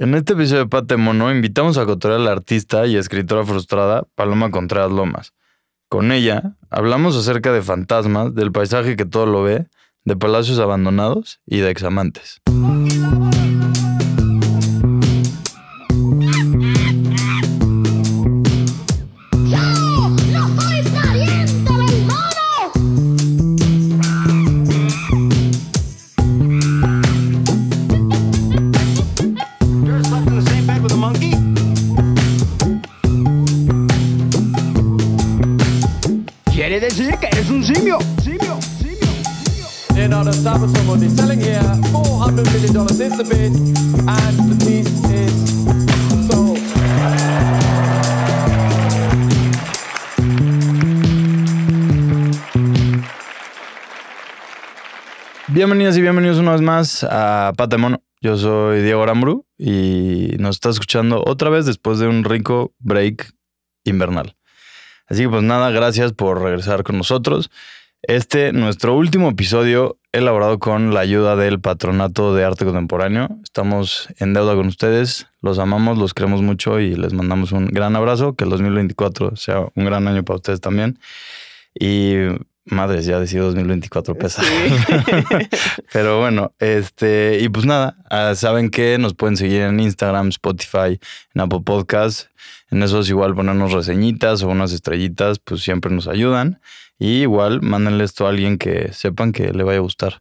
En este episodio de Pate Mono invitamos a cotorrear a la artista y escritora frustrada Paloma Contreras Lomas. Con ella hablamos acerca de fantasmas, del paisaje que todo lo ve, de palacios abandonados y de examantes. A Pate Mono. Yo soy Diego Aramburu y nos está escuchando otra vez después de un rico break invernal. Así que pues nada, gracias por regresar con nosotros. Este, nuestro último episodio, elaborado con la ayuda del Patronato de Arte Contemporáneo. Estamos en deuda con ustedes, los amamos, los queremos mucho y les mandamos un gran abrazo. Que el 2024 sea un gran año para ustedes también. Y madres, ya decía 2024 pesa. Pero bueno, este, y pues nada, ah, saben que nos pueden seguir en Instagram, Spotify, en Apple Podcasts. En esos igual ponernos reseñitas o unas estrellitas, pues siempre nos ayudan. Y igual mándenle esto a alguien que sepan que le vaya a gustar.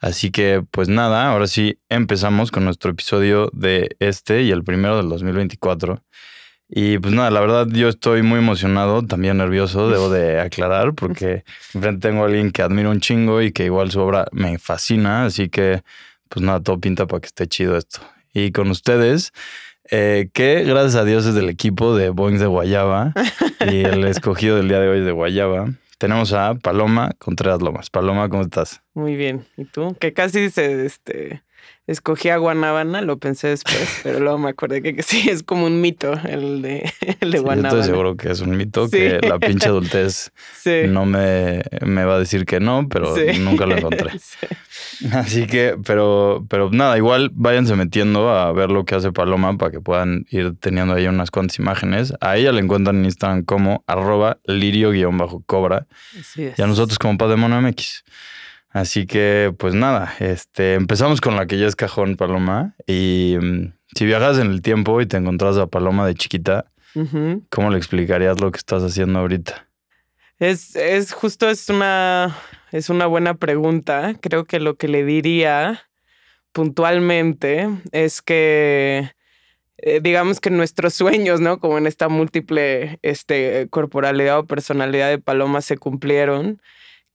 Así que pues nada, ahora sí empezamos con nuestro episodio de este y el primero del 2024. Y pues nada, la verdad yo estoy muy emocionado, también nervioso, debo de aclarar, porque enfrente tengo a alguien que admiro un chingo y que igual su obra me fascina, así que pues nada, todo pinta para que esté chido esto. Y con ustedes, eh, que gracias a Dios es del equipo de Boeing de Guayaba y el escogido del día de hoy de Guayaba. Tenemos a Paloma Contreras Lomas. Paloma, ¿cómo estás? Muy bien. ¿Y tú? Que casi se este escogí a Guanábana, lo pensé después, pero luego me acordé que, que sí es como un mito el de, el de Sí, Guanábana. estoy seguro que es un mito, Sí. que la pinche adultez Sí. no me, me va a decir que no, pero nunca lo encontré. Sí. Así que, pero, pero nada, igual váyanse metiendo a ver lo que hace Paloma para que puedan ir teniendo ahí unas cuantas imágenes. A ella la encuentran en Instagram como arroba lirio-cobra y a nosotros como Pademono MX. Así que, pues nada, este, empezamos con la que ya es cajón, Paloma. Y mm, si viajas en el tiempo y te encontrás a Paloma de chiquita. ¿cómo le explicarías lo que estás haciendo ahorita? Es, es justo, es una, es una buena pregunta. Creo que lo que le diría puntualmente es que, eh, digamos que nuestros sueños, ¿no? Como en esta múltiple este, corporalidad o personalidad de Paloma se cumplieron,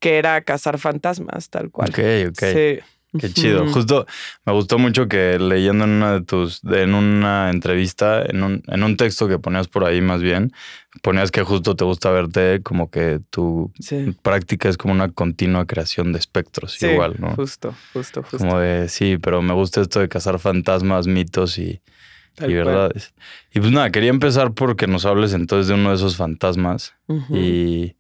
que era cazar fantasmas, tal cual. Ok, ok. Sí. Qué chido. Justo me gustó mucho que leyendo en una de tus, en una entrevista, en un, en un texto que ponías por ahí más bien, ponías que justo te gusta verte como que tu Sí. práctica es como una continua creación de espectros, Sí, igual, ¿no? Justo, justo, justo. Como de, sí, pero me gusta esto de cazar fantasmas, mitos y, verdades. Y pues nada, quería empezar porque nos hables entonces de uno de esos fantasmas. Y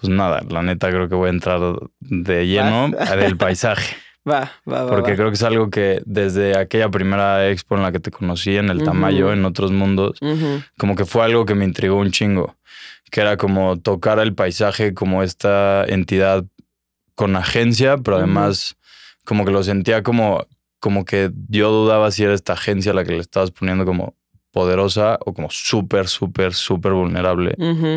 pues nada, la neta creo que voy a entrar de lleno Vas. del paisaje. Va, va, va. Porque va. creo que es algo que desde aquella primera expo en la que te conocí, en el Ujú. Tamayo, en otros mundos, como que fue algo que me intrigó un chingo. Que era como tocar el paisaje como esta entidad con agencia, pero además como que lo sentía como, como que yo dudaba si era esta agencia la que le estabas poniendo como poderosa o como súper, súper, súper vulnerable.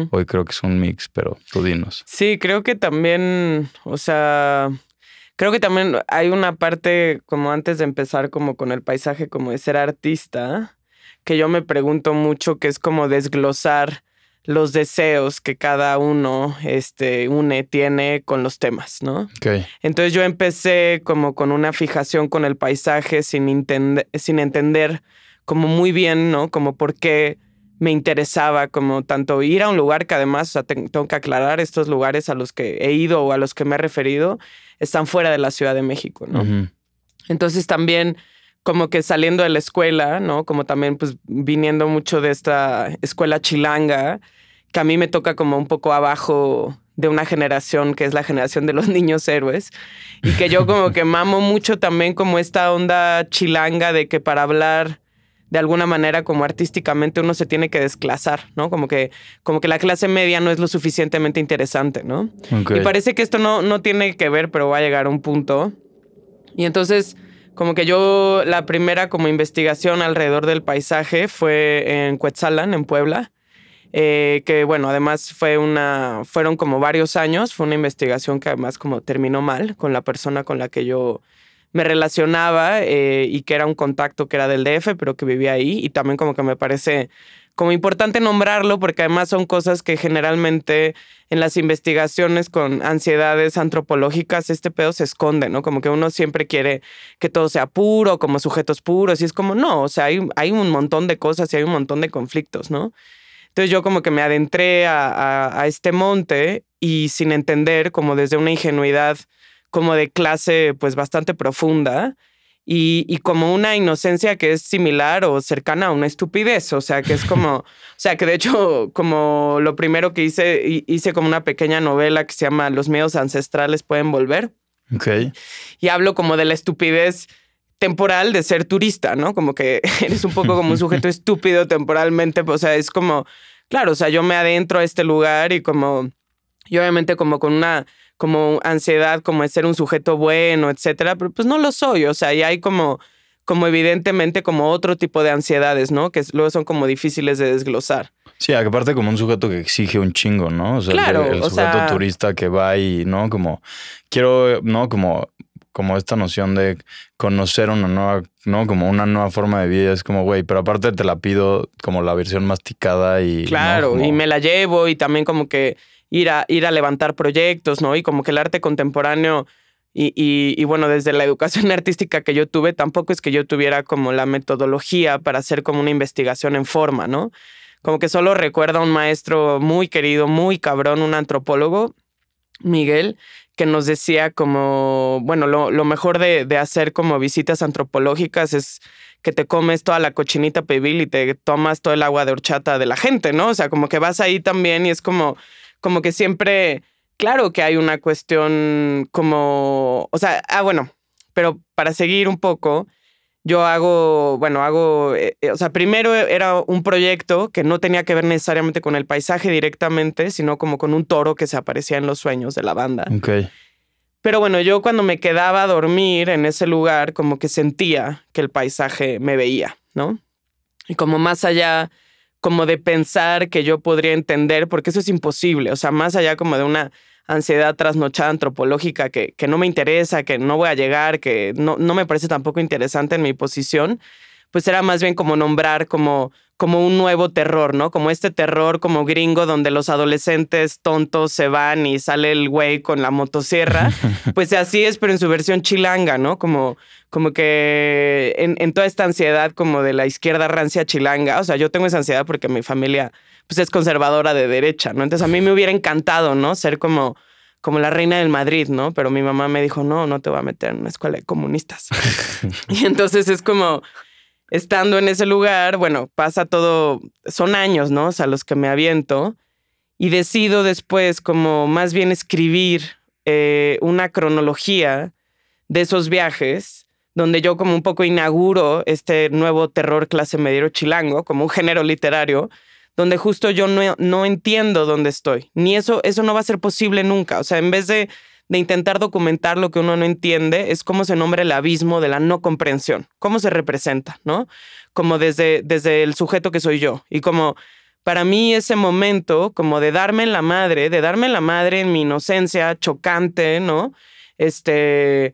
Hoy creo que es un mix, pero tú dinos. Sí, creo que también, o sea, creo que también hay una parte como antes de empezar como con el paisaje, como de ser artista, que yo me pregunto mucho, que es como desglosar los deseos que cada uno este, une, tiene con los temas, ¿no? Ok. Entonces yo empecé como con una fijación con el paisaje sin, sin entender como muy bien, ¿no? Como por qué me interesaba como tanto ir a un lugar que además, o sea, ten- tengo que aclarar, estos lugares a los que he ido o a los que me he referido están fuera de la Ciudad de México, ¿no? Ujú. Entonces también como que saliendo de la escuela, ¿no? Como también pues viniendo mucho de esta escuela chilanga, que a mí me toca como un poco abajo de una generación que es la generación de los niños héroes y que yo como que mamo mucho también como esta onda chilanga de que para hablar de alguna manera como artísticamente uno se tiene que desclasar, ¿no? Como que, como que la clase media no es lo suficientemente interesante, ¿no? Y parece que esto no, no tiene que ver, pero va a llegar a un punto. Y entonces, como que yo, la primera como investigación alrededor del paisaje fue en Cuetzalan, en Puebla. eh, que bueno, además fue una, fueron como varios años, fue una investigación que además como terminó mal con la persona con la que yo me relacionaba eh, y que era un contacto que era del DF, pero que vivía ahí y también como que me parece como importante nombrarlo porque además son cosas que generalmente en las investigaciones con ansiedades antropológicas este pedo se esconde, ¿no? Como que uno siempre quiere que todo sea puro, como sujetos puros y es como no, o sea, hay, hay un montón de cosas y hay un montón de conflictos, ¿no? Entonces yo como que me adentré a, este monte y sin entender, como desde una ingenuidad como de clase pues bastante profunda y, y como una inocencia que es similar o cercana a una estupidez, o sea, que es como, o sea, que de hecho como lo primero que hice, hi- hice como una pequeña novela que se llama Los miedos ancestrales pueden volver Ok. y hablo como de la estupidez temporal de ser turista, ¿no? Como que eres un poco como un sujeto estúpido temporalmente, o sea, es como, claro, o sea, yo me adentro a este lugar y como, y obviamente como con una, como ansiedad, como de ser un sujeto bueno, etcétera, pero pues no lo soy, o sea, y hay como, como evidentemente como otro tipo de ansiedades, ¿no? Que luego son como difíciles de desglosar. Sí, aparte como un sujeto que exige un chingo, ¿no? O sea, el Claro, sujeto sea- turista que va y, ¿no? Como, quiero, ¿no? Como, como esta noción de conocer una nueva, ¿no? Como una nueva forma de vida. Es como, güey, pero aparte te la pido como la versión masticada y... ¿no? Claro, Como- y me la llevo y también como que ir a, ir a levantar proyectos, ¿no? Y como que el arte contemporáneo y, y, bueno, desde la educación artística que yo tuve, tampoco es que yo tuviera como la metodología para hacer como una investigación en forma, ¿no? Como que solo recuerda a un maestro muy querido, muy cabrón, un antropólogo, Miguel, que nos decía como, bueno, lo, lo mejor de, de hacer como visitas antropológicas es que te comes toda la cochinita pibil y te tomas todo el agua de horchata de la gente, ¿no? O sea, como que vas ahí también y es como, como que siempre, claro que hay una cuestión como, o sea, ah, bueno, pero para seguir un poco, yo hago, bueno, hago, eh, eh, o sea, primero era un proyecto que no tenía que ver necesariamente con el paisaje directamente, sino como con un toro que se aparecía en los sueños de la banda. Ok. Pero bueno, yo cuando me quedaba a dormir en ese lugar, como que sentía que el paisaje me veía, ¿no? Y como más allá, como de pensar que yo podría entender, porque eso es imposible, o sea, más allá como de una ansiedad trasnochada antropológica que, que no me interesa, que no voy a llegar, que no, no me parece tampoco interesante en mi posición, pues era más bien como nombrar como, como un nuevo terror, ¿no? Como este terror como gringo donde los adolescentes tontos se van y sale el güey con la motosierra. pues así es, pero en su versión chilanga, ¿no? Como, como que en, en toda esta ansiedad como de la izquierda rancia chilanga. O sea, yo tengo esa ansiedad porque mi familia pues es conservadora de derecha, ¿no? Entonces a mí me hubiera encantado, ¿no? Ser como como la reina del Madrid, ¿no? Pero mi mamá me dijo, no, no te voy a meter en una escuela de comunistas. y entonces es como, estando en ese lugar, bueno, pasa todo, son años, ¿no? O sea, los que me aviento y decido después como más bien escribir eh, una cronología de esos viajes donde yo como un poco inauguro este nuevo terror clase mediero chilango como un género literario donde justo yo no, no entiendo dónde estoy. Ni eso, eso no va a ser posible nunca. O sea, en vez de, de intentar documentar lo que uno no entiende, es cómo se nombra el abismo de la no comprensión, cómo se representa, ¿no? Como desde, desde el sujeto que soy yo. Y como para mí ese momento, como de darme la madre, de darme la madre en mi inocencia chocante, ¿no? Este,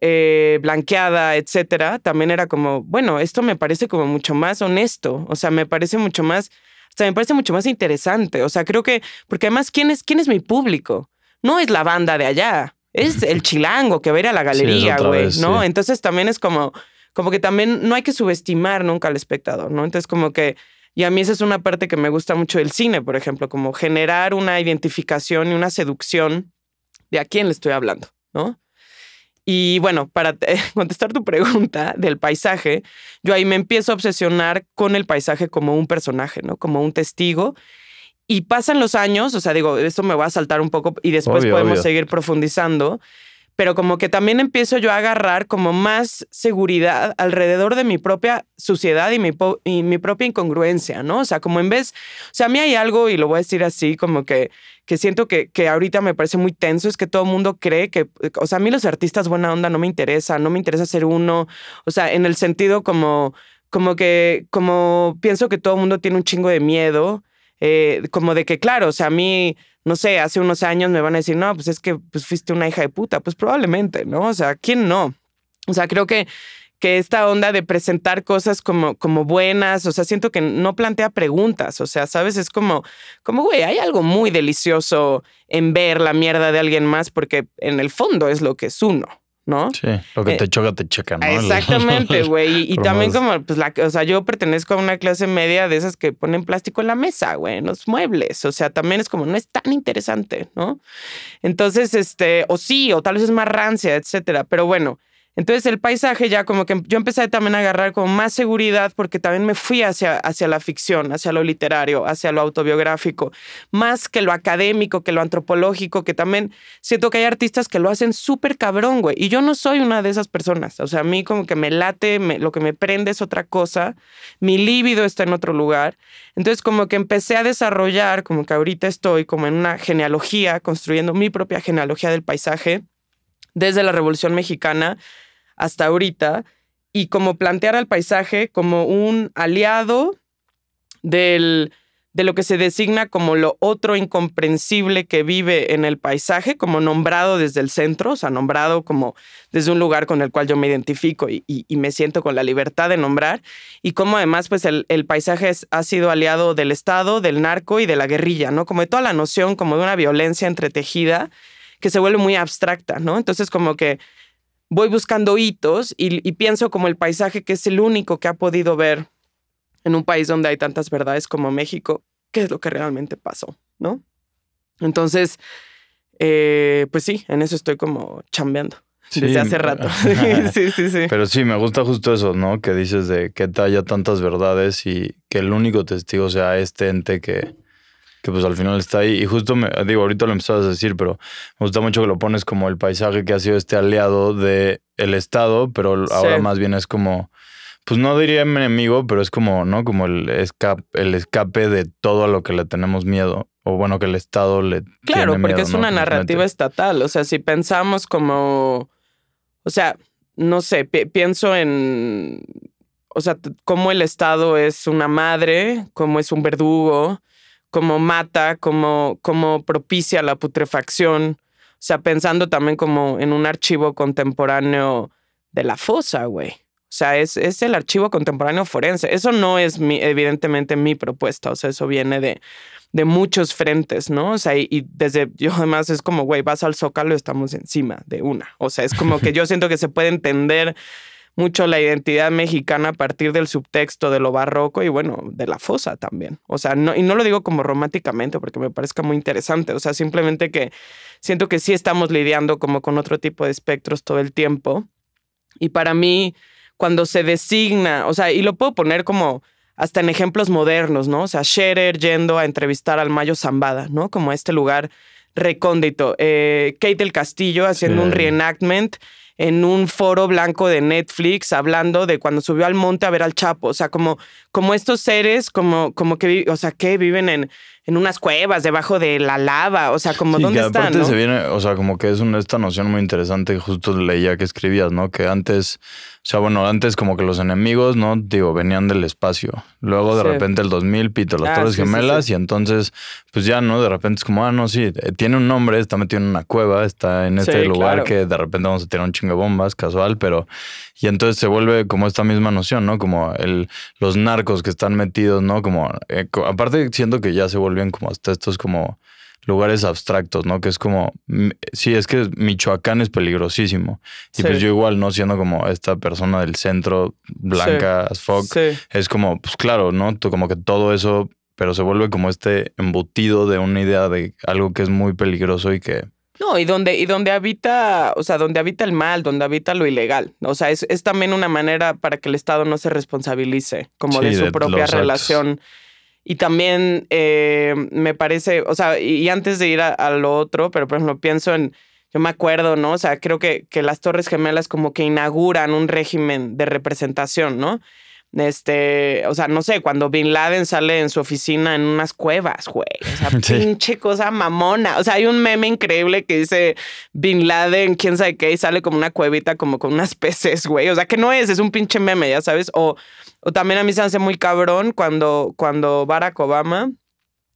eh, blanqueada, etcétera, también era como, bueno, esto me parece como mucho más honesto, o sea, me parece mucho más, o sea, me parece mucho más interesante, o sea, creo que, porque además, ¿quién es, quién es mi público? No es la banda de allá, es el chilango que va a ir a la galería, güey, ¿no? sí. Entonces también es como, como que también no hay que subestimar nunca al espectador, ¿no? Entonces como que, y a mí esa es una parte que me gusta mucho del cine, por ejemplo, como generar una identificación y una seducción de a quién le estoy hablando, ¿no? Y bueno, para te- contestar tu pregunta del paisaje, yo ahí me empiezo a obsesionar con el paisaje como un personaje, ¿no? Como un testigo. Y pasan los años, o sea, digo, esto me va a saltar un poco y después Obvio, podemos obvio. seguir profundizando. pero como que también empiezo yo a agarrar como más seguridad alrededor de mi propia suciedad y mi, y mi propia incongruencia, ¿no? O sea, como en vez, o sea, a mí hay algo, y lo voy a decir así, como que, que siento que, que ahorita me parece muy tenso, es que todo el mundo cree que, o sea, a mí los artistas buena onda no me interesa, no me interesa ser uno, o sea, en el sentido como, como que, como pienso que todo el mundo tiene un chingo de miedo, eh, como de que, claro, o sea, a mí, no sé, hace unos años me van a decir, no, pues es que pues, fuiste una hija de puta, pues probablemente, ¿no? O sea, ¿quién no? O sea, creo que, que esta onda de presentar cosas como, como buenas, o sea, siento que no plantea preguntas, o sea, ¿sabes? Es como, como, güey, hay algo muy delicioso en ver la mierda de alguien más porque en el fondo es lo que es uno, ¿no? Sí, lo que Eh, te choca, te checa, ¿no? Exactamente, güey. Y, también como, pues, la, o sea, yo pertenezco a una clase media de esas que ponen plástico en la mesa, güey, en los muebles. O sea, también es como, no es tan interesante, ¿no? Entonces, este, o sí, o tal vez es más rancia, etcétera. Pero bueno, entonces el paisaje ya como que yo empecé también a agarrar como más seguridad porque también me fui hacia, hacia la ficción, hacia lo literario, hacia lo autobiográfico, más que lo académico, que lo antropológico, que también siento que hay artistas que lo hacen súper cabrón, güey. Y yo no soy una de esas personas. O sea, a mí como que me late, lo que me prende es otra cosa, mi líbido está en otro lugar. Entonces como que empecé a desarrollar, como que ahorita estoy como en una genealogía, construyendo mi propia genealogía del paisaje desde la Revolución Mexicana hasta ahorita y como plantear al paisaje como un aliado del, de lo que se designa como lo otro incomprensible que vive en el paisaje, como nombrado desde el centro, o sea, nombrado como desde un lugar con el cual yo me identifico y, me siento con la libertad de nombrar, y como además pues el, paisaje ha sido aliado del Estado, del narco y de la guerrilla, ¿no? Como de toda la noción como de una violencia entretejida que se vuelve muy abstracta, ¿no? Entonces como que voy buscando hitos y, y pienso como el paisaje que es el único que ha podido ver en un país donde hay tantas verdades como México, qué es lo que realmente pasó, ¿no? Entonces, eh, pues sí, en eso estoy como chambeando Sí, desde hace rato. sí, sí, sí. Pero sí, me gusta justo eso, ¿no? Que dices de que haya tantas verdades y que el único testigo sea este ente que, que pues al final está ahí. Y justo me digo, ahorita lo empezabas a decir, pero me gusta mucho que lo pones como el paisaje que ha sido este aliado de el Estado, pero ahora más bien es como, pues no diría enemigo, pero es como, ¿no? Como el escape, el escape de todo a lo que le tenemos miedo. O bueno, que el Estado le Claro, tiene porque miedo, es una narrativa estatal. O sea, si pensamos como, o sea, no sé, pi- pienso en, o sea, cómo el Estado es una madre, cómo es un verdugo, cómo mata, cómo, cómo propicia la putrefacción. O sea, pensando también como en un archivo contemporáneo de la fosa, güey. O sea, es, es el archivo contemporáneo forense. Eso no es mi, evidentemente mi propuesta. O sea, eso viene de, de muchos frentes, ¿no? O sea, y, y desde yo además es como, güey, vas al zócalo, estamos encima de una. O sea, es como que yo siento que se puede entender mucho la identidad mexicana a partir del subtexto de lo barroco y bueno, de la fosa también. O sea, no, y no lo digo como románticamente porque me parezca muy interesante, o sea, simplemente que siento que sí estamos lidiando como con otro tipo de espectros todo el tiempo. Y para mí, cuando se designa, o sea, y lo puedo poner como hasta en ejemplos modernos, ¿no? O sea, Scherer yendo a entrevistar al Mayo Zambada, ¿no? Como a este lugar recóndito. Eh, Kate del Castillo haciendo Sí. un reenactment en un foro blanco de Netflix hablando de cuando subió al monte a ver al Chapo. O sea, como, como estos seres, como, como que, o sea, que viven en, en unas cuevas debajo de la lava. O sea, como Sí, dónde que están. aparte ¿no? se viene, o sea, como que es una, esta noción muy interesante, justo leía que escribías, ¿no? Que antes, o sea, bueno, antes como que los enemigos, ¿no? Digo, venían del espacio. Luego de Sí. repente el 2000, Pito, las Ah, Torres sí, Gemelas, y entonces, pues ya, ¿no? De repente es como, ah, no, sí, eh, tiene un nombre, está metido en una cueva, está en este lugar claro. que de repente vamos a tirar un chingo de bombas, casual, pero... Y entonces se vuelve como esta misma noción, ¿no? Como el, los narcos que están metidos, ¿no? Como, eh, aparte siento que ya se vuelven como hasta estos como lugares abstractos, ¿no? Que es como, sí, es que Michoacán es peligrosísimo. Y Sí. pues yo igual, ¿no? Siendo como esta persona del centro, blanca as fuck, Sí. es como, pues claro, ¿no? Tú como que todo eso, pero se vuelve como este embutido de una idea de algo que es muy peligroso y que... No, y donde, y donde habita, o sea, donde habita el mal, donde habita lo ilegal. O sea, es, es también una manera para que el Estado no se responsabilice como Sí, de su de propia los actos. Y también eh, me parece, o sea, y, antes de ir a, a lo otro, pero por ejemplo, pienso en yo me acuerdo, ¿no? O sea, creo que, que las Torres Gemelas como que inauguran un régimen de representación, ¿no? Este, o sea, no sé, cuando Bin Laden sale en su oficina en unas cuevas, güey. O sea, Sí. pinche cosa mamona. O sea, hay un meme increíble que dice Bin Laden, quién sabe qué, y sale como una cuevita como con unas peces, güey. O sea, que no es, es un pinche meme, ya sabes. O, o también a mí se hace muy cabrón cuando, cuando Barack Obama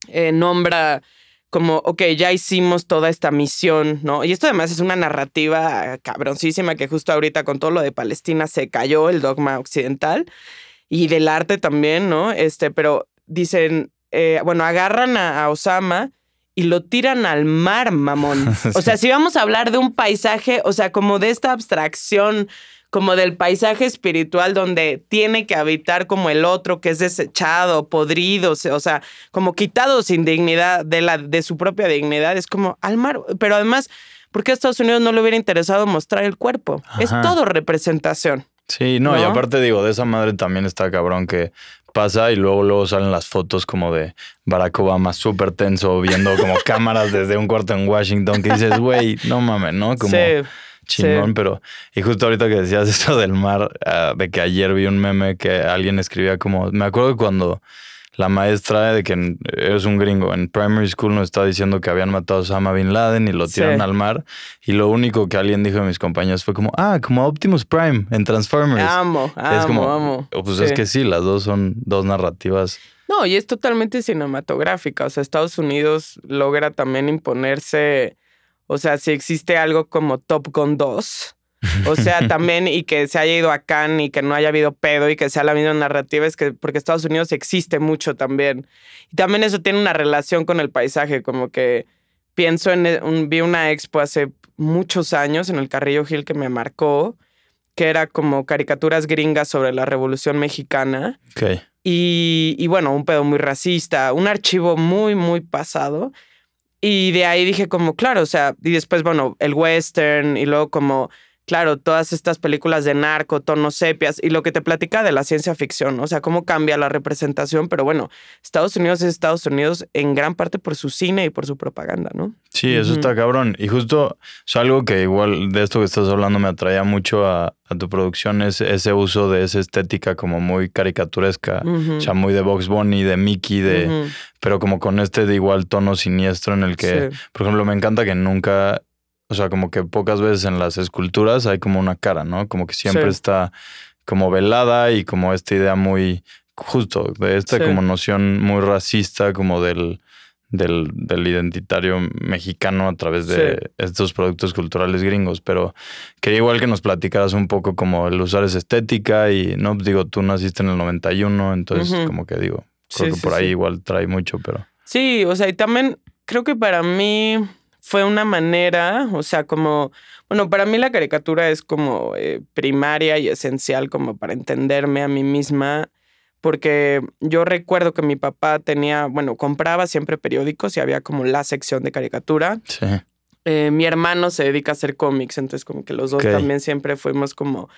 eh, nombra como, ok, ya hicimos toda esta misión, ¿no? Y esto además es una narrativa cabroncísima que justo ahorita con todo lo de Palestina se cayó el dogma occidental y del arte también, ¿no? Este, pero dicen, eh, bueno, agarran a, a Osama y lo tiran al mar, mamón. O sea, si vamos a hablar de un paisaje, o sea, como de esta abstracción, como del paisaje espiritual donde tiene que habitar como el otro que es desechado, podrido, o sea, como quitado sin dignidad de, la, de su propia dignidad, es como al mar. Pero además, ¿por qué a Estados Unidos no le hubiera interesado mostrar el cuerpo? Es todo representación. Sí, no, y aparte digo, de esa madre también está cabrón que pasa y luego luego salen las fotos como de Barack Obama súper tenso viendo como cámaras desde un cuarto en Washington que dices, güey, no mames, ¿no? Como Sí. chingón, sí. pero y justo ahorita que decías esto del mar, ah, de que ayer vi un meme que alguien escribía como, me acuerdo cuando la maestra de que es un gringo en primary school nos estaba diciendo que habían matado a Osama Bin Laden y lo Sí. tiraron al mar y lo único que alguien dijo de mis compañeros fue como, ah, como Optimus Prime en Transformers. Amo, amo, es como, amo. o Pues es que sí, las dos son dos narrativas. No, y es totalmente cinematográfica. O sea, Estados Unidos logra también imponerse. O sea, si existe algo como Top Gun 2. O sea, también, y que se haya ido a Cannes y que no haya habido pedo y que sea la misma narrativa, es que porque Estados Unidos existe mucho también. Y también eso tiene una relación con el paisaje, como que pienso en, un, vi una expo hace muchos años en el Carrillo Gil que me marcó, que era como caricaturas gringas sobre la Revolución Mexicana. Ok. Y, y bueno, un pedo muy racista, un archivo muy, muy pasado. Y de ahí dije como, claro, o sea, y después, bueno, el western y luego como, claro, todas estas películas de narco, tonos sepias y lo que te platica de la ciencia ficción, o sea, cómo cambia la representación, pero bueno, Estados Unidos es Estados Unidos en gran parte por su cine y por su propaganda, ¿no? Sí, eso está cabrón. Y justo es algo que igual de esto que estás hablando me atraía mucho a, a tu producción, es ese uso de esa estética como muy caricaturesca. Ujú. O sea, muy de Box Bunny, de Mickey, de, pero como con este de igual tono siniestro en el que, Sí. por ejemplo, me encanta que nunca, o sea, como que pocas veces en las esculturas hay como una cara, ¿no? Como que siempre Sí. está como velada y como esta idea muy justo, de esta Sí. como noción muy racista, como del, del, del identitario mexicano a través de estos productos culturales gringos. Pero quería igual que nos platicaras un poco como el usar esa estética y, no, digo, tú naciste en el 91, entonces Ujú. como que digo, creo que por ahí igual trae mucho, pero... Sí, o sea, y también creo que para mí fue una manera, o sea, como, bueno, para mí la caricatura es como eh, primaria y esencial como para entenderme a mí misma, porque yo recuerdo que mi papá tenía, bueno, compraba siempre periódicos y había como la sección de caricatura. Sí. Eh, mi hermano se dedica a hacer cómics, entonces como que los dos también siempre fuimos como...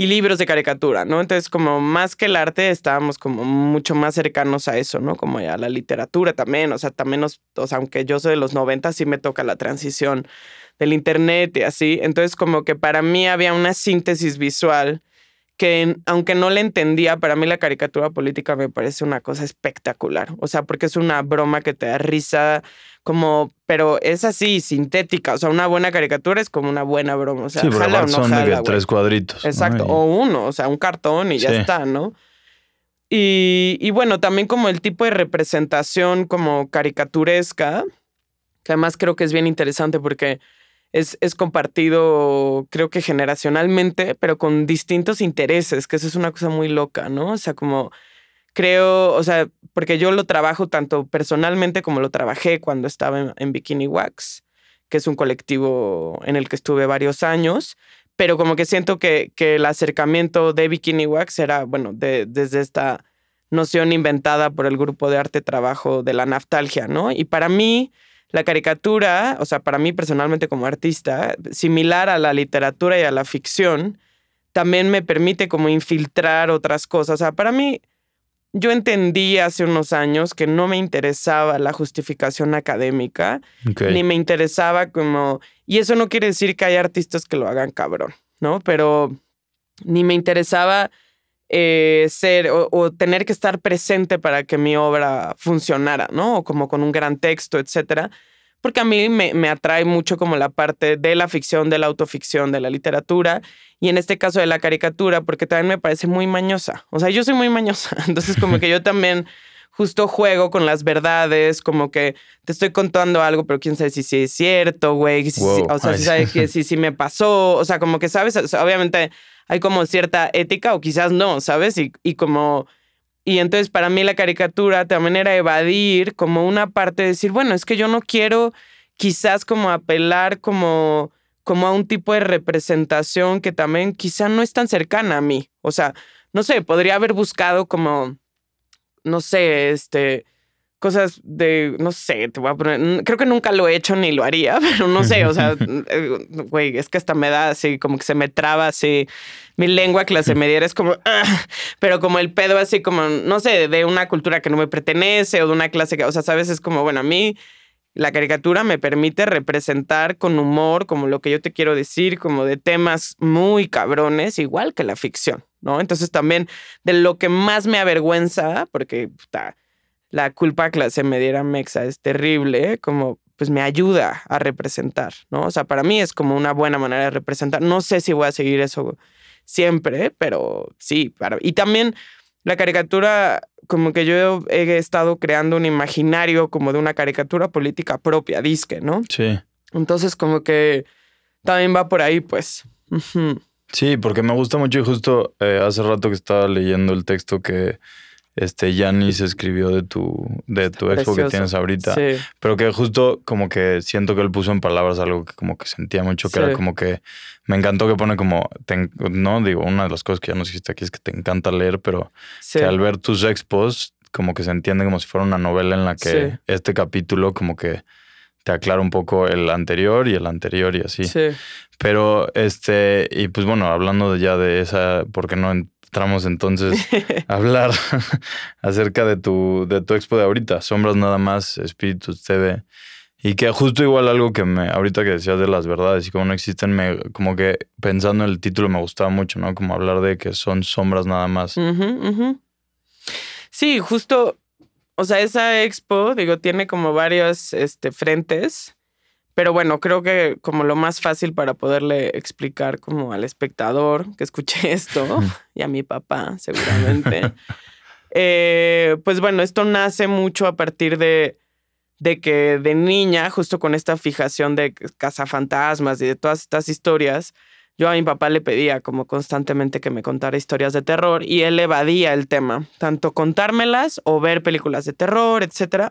Y libros de caricatura, ¿no? Entonces como más que el arte estábamos como mucho más cercanos a eso, ¿no? Como a la literatura también, o sea, también nos, o sea, aunque yo soy de los 90, sí me toca la transición del internet y así. Entonces como que para mí había una síntesis visual que aunque no le entendía, para mí la caricatura política me parece una cosa espectacular. O sea, porque es una broma que te da risa, como, pero es así, sintética. O sea, una buena caricatura es como una buena broma. O sea, sí, jala o no son de que tres cuadritos. Exacto, o uno, o sea, un cartón y ya está, ¿no? Y, y bueno, también como el tipo de representación como caricaturesca, que además creo que es bien interesante porque es, es compartido, creo que generacionalmente, pero con distintos intereses, que eso es una cosa muy loca, ¿no? O sea, como creo, o sea, porque yo lo trabajo tanto personalmente como lo trabajé cuando estaba en, Bikini Wax, que es un colectivo en el que estuve varios años, pero como que siento que, que el acercamiento de Bikini Wax era, bueno, de- desde esta noción inventada por el grupo de arte trabajo de la naftalgia, ¿no? Y para mí, la caricatura, o sea, para mí personalmente como artista, similar a la literatura y a la ficción, también me permite como infiltrar otras cosas. O sea, para mí, yo entendí hace unos años que no me interesaba la justificación académica, ni me interesaba como, y eso no quiere decir que hay artistas que lo hagan cabrón, ¿no? Pero ni me interesaba eh, ser o, o tener que estar presente para que mi obra funcionara, ¿no? O como con un gran texto, etcétera. Porque a mí me, me atrae mucho como la parte de la ficción, de la autoficción, de la literatura y en este caso de la caricatura, porque también me parece muy mañosa. O sea, yo soy muy mañosa, entonces como que yo también justo juego con las verdades, como que te estoy contando algo, pero quién sabe si sí es cierto, güey, si- si- Wow. o sea, si sí. sabes que sí, sí me pasó, o sea, como que sabes, O sea, obviamente hay como cierta ética o quizás no, ¿sabes? Y, y como... Y entonces para mí la caricatura también era evadir como una parte de decir, bueno, es que yo no quiero quizás como apelar como, como a un tipo de representación que también quizá no es tan cercana a mí. O sea, no sé, podría haber buscado como, no sé, este, cosas de, no sé, te voy a poner, creo que nunca lo he hecho ni lo haría, pero no sé, o sea, eh, güey, es que hasta me da así, como que se me traba así, mi lengua clase media es como, "Ah", pero como el pedo así como, no sé, de una cultura que no me pertenece o de una clase que, o sea, sabes, es como, bueno, a mí la caricatura me permite representar con humor como lo que yo te quiero decir, como de temas muy cabrones, igual que la ficción, ¿no? Entonces también de lo que más me avergüenza, porque puta, la culpa clase mediera mexa es terrible, como pues me ayuda a representar, ¿no? O sea, para mí es como una buena manera de representar. No sé si voy a seguir eso siempre, pero sí. Para... Y también la caricatura, como que yo he estado creando un imaginario como de una caricatura política propia, disque, ¿no? Sí. Entonces como que también va por ahí, pues. Sí, porque me gusta mucho y justo eh, hace rato que estaba leyendo el texto que este Yanis escribió de tu, de tu expo que tienes ahorita. Sí. Pero que justo como que siento que él puso en palabras algo que como que sentía mucho, que Sí. era como que me encantó que pone como, te no digo, una de las cosas que ya nos dijiste aquí es que te encanta leer, pero Sí. que al ver tus expos como que se entiende como si fuera una novela en la que este capítulo como que te aclara un poco el anterior y el anterior y así. Sí. Pero este, y pues bueno, hablando de ya de esa, porque no entramos entonces a hablar acerca de tu, de tu expo de ahorita, Sombras nada más, Espíritus TV. Y que justo igual algo que me, ahorita que decías de las verdades y cómo no existen, me, como que pensando en el título me gustaba mucho, ¿no? Como hablar de que son sombras nada más. Sí, justo, o sea, esa expo, digo, tiene como varios este, frentes, pero bueno, creo que como lo más fácil para poderle explicar como al espectador que escuche esto y a mi papá, seguramente, eh, pues bueno, esto nace mucho a partir de, de que de niña, justo con esta fijación de cazafantasmas y de todas estas historias, yo a mi papá le pedía como constantemente que me contara historias de terror y él evadía el tema, tanto contármelas o ver películas de terror, etc.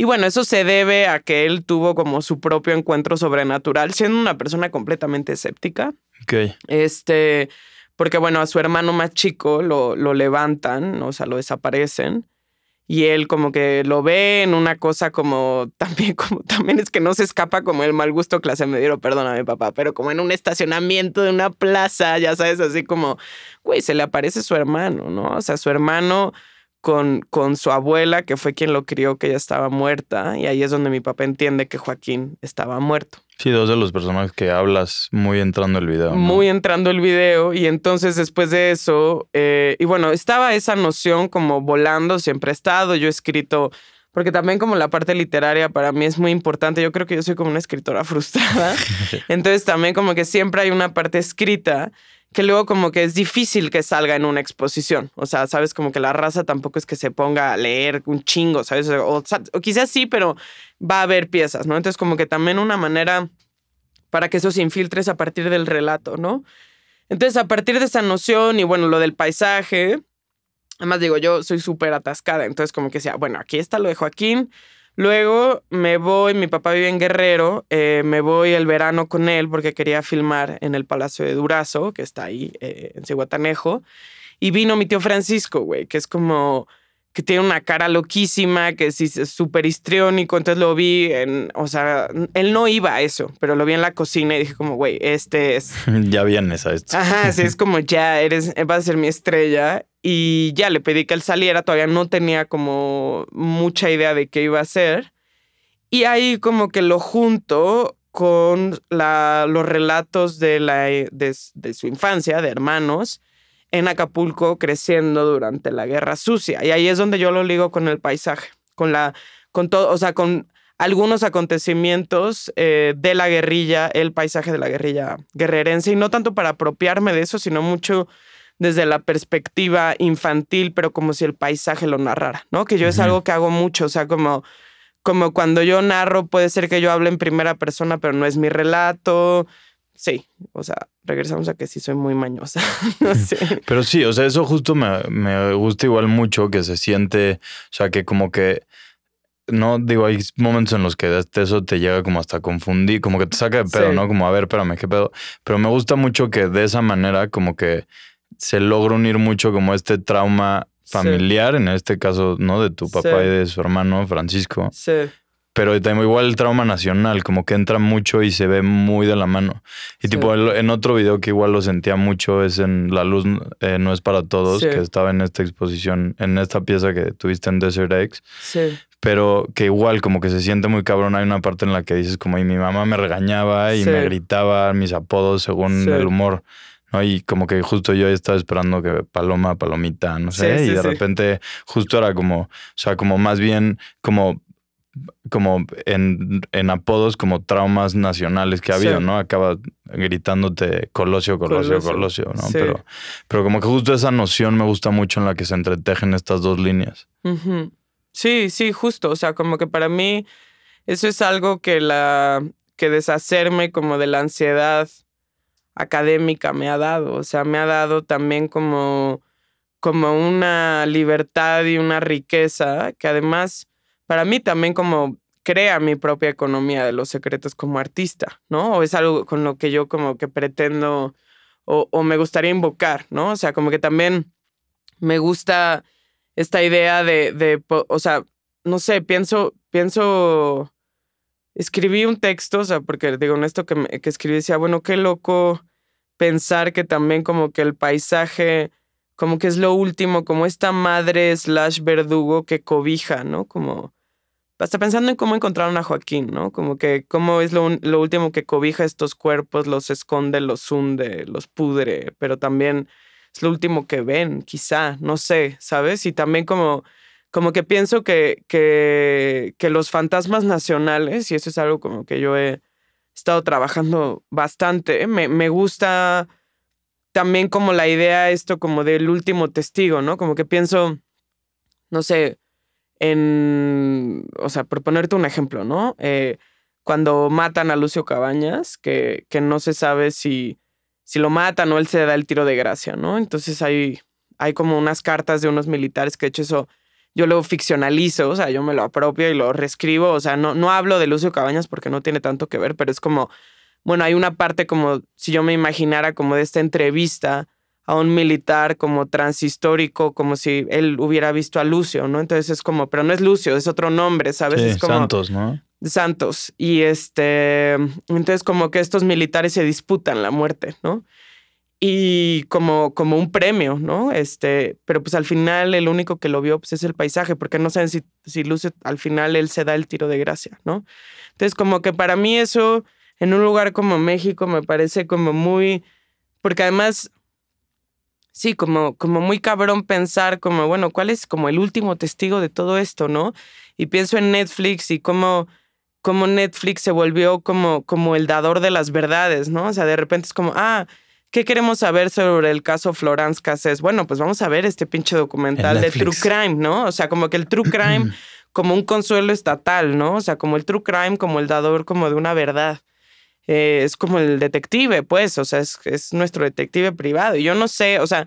Y bueno, eso se debe a que él tuvo como su propio encuentro sobrenatural, siendo una persona completamente escéptica. Ok. Este, porque bueno, a su hermano más chico lo, lo levantan, o sea, lo desaparecen. Y él como que lo ve en una cosa como también, como también es que no se escapa como el mal gusto clase mediero, perdóname papá, pero como en un estacionamiento de una plaza, ya sabes, así como, güey, se le aparece su hermano, ¿no? O sea, su hermano con, con su abuela, que fue quien lo crió, que ya estaba muerta, y ahí es donde mi papá entiende que Joaquín estaba muerto Sí, dos de los personajes que hablas muy entrando el video. ¿no? muy entrando el video y entonces después de eso, eh, y bueno, estaba esa noción como volando, siempre ha estado, yo he escrito, porque también como la parte literaria para mí es muy importante, yo creo que yo soy como una escritora frustrada, entonces también como que siempre hay una parte escrita que luego como que es difícil que salga en una exposición, o sea, sabes como que la raza tampoco es que se ponga a leer un chingo, ¿sabes? O, quizás sí, pero va a haber piezas, ¿no? Entonces como que también una manera para que eso se infiltre es a partir del relato, ¿no? Entonces, a partir de esa noción y bueno, lo del paisaje, además digo, yo soy súper atascada, entonces como que decía, bueno, aquí está lo de Joaquín, luego me voy, mi papá vive en Guerrero, eh, me voy el verano con él porque quería filmar en el Palacio de Durazo, que está ahí eh, en Cihuatanejo, y vino mi tío Francisco, güey, que es como que tiene una cara loquísima, que es súper histriónico, entonces lo vi en, o sea, él no iba a eso, pero lo vi en la cocina y dije como, güey, este es, ya vienes a esto. ajá, sí, es como ya eres, vas a ser mi estrella y ya le pedí que él saliera, todavía no tenía como mucha idea de qué iba a hacer. Y ahí como que lo junto con la, los relatos de, la, de, su infancia, de hermanos, en Acapulco creciendo durante la Guerra Sucia. Y ahí es donde yo lo ligo con el paisaje, con la, con todo, o sea, con algunos acontecimientos eh, de la guerrilla, el paisaje de la guerrilla guerrerense, y no tanto para apropiarme de eso, sino mucho desde la perspectiva infantil, pero como si el paisaje lo narrara, ¿no? Que yo es algo que hago mucho, o sea, como, como cuando yo narro, puede ser que yo hable en primera persona, pero no es mi relato. Sí, o sea, regresamos a que sí soy muy mañosa. no sé. Pero sí, o sea, eso justo me, me gusta igual mucho que se siente, o sea, que como que, no, digo, hay momentos en los que eso te llega como hasta confundir, como que te saca de pedo, Sí. ¿no? Como, a ver, espérame, ¿qué pedo? Pero me gusta mucho que de esa manera como que se logra unir mucho como este trauma Sí. familiar, en este caso, ¿no? De tu papá Sí. y de su hermano Francisco, Sí, pero también igual el trauma nacional, como que entra mucho y se ve muy de la mano. Y Sí. tipo, en otro video que igual lo sentía mucho es en La Luz eh, No es para todos, que estaba en esta exposición, en esta pieza que tuviste en Desert X, sí, pero que igual como que se siente muy cabrón. Hay una parte en la que dices como, y mi mamá me regañaba y Sí. me gritaba mis apodos según Sí. el humor. ¿No? Y como que justo yo estaba esperando que Paloma, Palomita, no sé, Sí, y de sí. repente justo era como, o sea, como más bien como como en, en apodos como traumas nacionales que ha habido. ¿no? Acaba gritándote Colosio, Colosio, Colosio. Colosio, ¿no? Sí. Pero, pero como que justo esa noción me gusta mucho en la que se entretejen estas dos líneas. Sí, sí, justo. O sea, como que para mí eso es algo que la que deshacerme como de la ansiedad académica me ha dado. O sea, me ha dado también como, como una libertad y una riqueza que además para mí también como crea mi propia economía de los secretos como artista, ¿no? O es algo con lo que yo como que pretendo o, me gustaría invocar, ¿no? O sea, como que también me gusta esta idea de, o sea, no sé, pienso, pienso, escribí un texto, o sea, porque digo, en esto que, me- que escribí decía, bueno, qué loco pensar que también como que el paisaje, como que es lo último, como esta madre slash verdugo que cobija, ¿no? Como, hasta pensando en cómo encontraron a Joaquín, ¿no? Como que cómo es lo, lo último que cobija estos cuerpos, los esconde, los hunde, los pudre, pero también es lo último que ven, quizá, no sé, ¿sabes? Y también como, como que pienso que, que, que los fantasmas nacionales, y eso es algo como que yo he estado trabajando bastante, me, me gusta también como la idea esto como del último testigo, ¿no? Como que pienso, no sé, en, o sea, por ponerte un ejemplo, ¿no? Eh, cuando matan a Lucio Cabañas, que, que no se sabe si, si lo matan o él se da el tiro de gracia, ¿no? Entonces hay, hay como unas cartas de unos militares que de hecho eso yo lo ficcionalizo, o sea, yo me lo apropio y lo reescribo, o sea, no, no hablo de Lucio Cabañas porque no tiene tanto que ver, pero es como, bueno, hay una parte como si yo me imaginara como de esta entrevista a un militar como transhistórico, como si él hubiera visto a Lucio, ¿no? Entonces es como, pero no es Lucio, es otro nombre, ¿sabes? Sí, es como, Santos, ¿no? Santos. Y este, entonces como que estos militares se disputan la muerte, ¿no? Y como, como un premio, ¿no? Este, pero pues al final el único que lo vio pues es el paisaje, porque no saben si, si luce, al final él se da el tiro de gracia, ¿no? Entonces como que para mí eso, en un lugar como México, me parece como muy, porque además, sí, como, como muy cabrón pensar como, bueno, ¿cuál es como el último testigo de todo esto, ¿no? Y pienso en Netflix y cómo Netflix se volvió como, como el dador de las verdades, ¿no? O sea, de repente es como, ah, ¿qué queremos saber sobre el caso Florence Cassés? Bueno, pues vamos a ver este pinche documental En de True. Crime, ¿no? O sea, como que el True Crime como un consuelo estatal, ¿no? O sea, como el True Crime, como el dador como de una verdad. Eh, es como el detective, pues, o sea, es, es nuestro detective privado. Y yo no sé, o sea,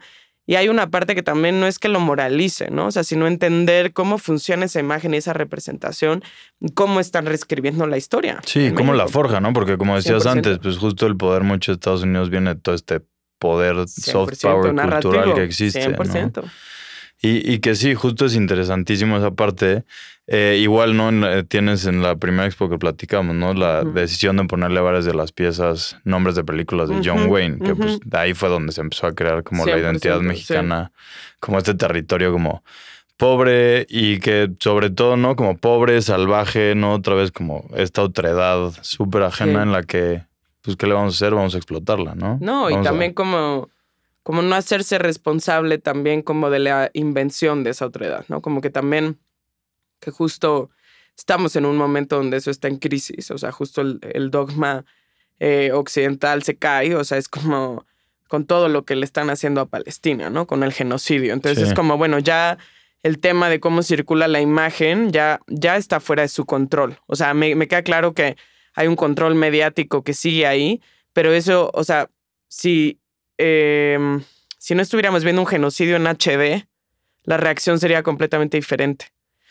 y hay una parte que también no es que lo moralice, ¿no? O sea, sino entender cómo funciona esa imagen y esa representación, cómo están reescribiendo la historia. Sí, en como la forja, ¿no? Porque como decías 100%. antes, pues justo el poder mucho de Estados Unidos viene de todo este poder soft 100% power cultural que existe. ¿no? 100%. Y, y que sí, justo es interesantísimo esa parte. Eh, igual, ¿no? La- tienes en la primera expo que platicamos, ¿no? La decisión de ponerle varias de las piezas nombres de películas de John Wayne, que pues de ahí fue donde se empezó a crear como la 100%, identidad sí. mexicana, como este territorio como pobre y que sobre todo, ¿no? Como pobre, salvaje, ¿no? Otra vez como esta otredad súper ajena Sí. en la que, pues, ¿qué le vamos a hacer? Vamos a explotarla, ¿no? No, y a- también como, como no hacerse responsable también como de la invención de esa otra edad, ¿no? Como que también que justo estamos en un momento donde eso está en crisis, o sea, justo el, el dogma eh, occidental se cae, o sea, es como con todo lo que le están haciendo a Palestina, ¿no? Con el genocidio. Entonces Sí. es como, bueno, ya el tema de cómo circula la imagen ya, ya está fuera de su control. O sea, me, me queda claro que hay un control mediático que sigue ahí, pero eso, o sea, si, em, si no estuviéramos viendo un genocidio en HD, la reacción sería completamente diferente.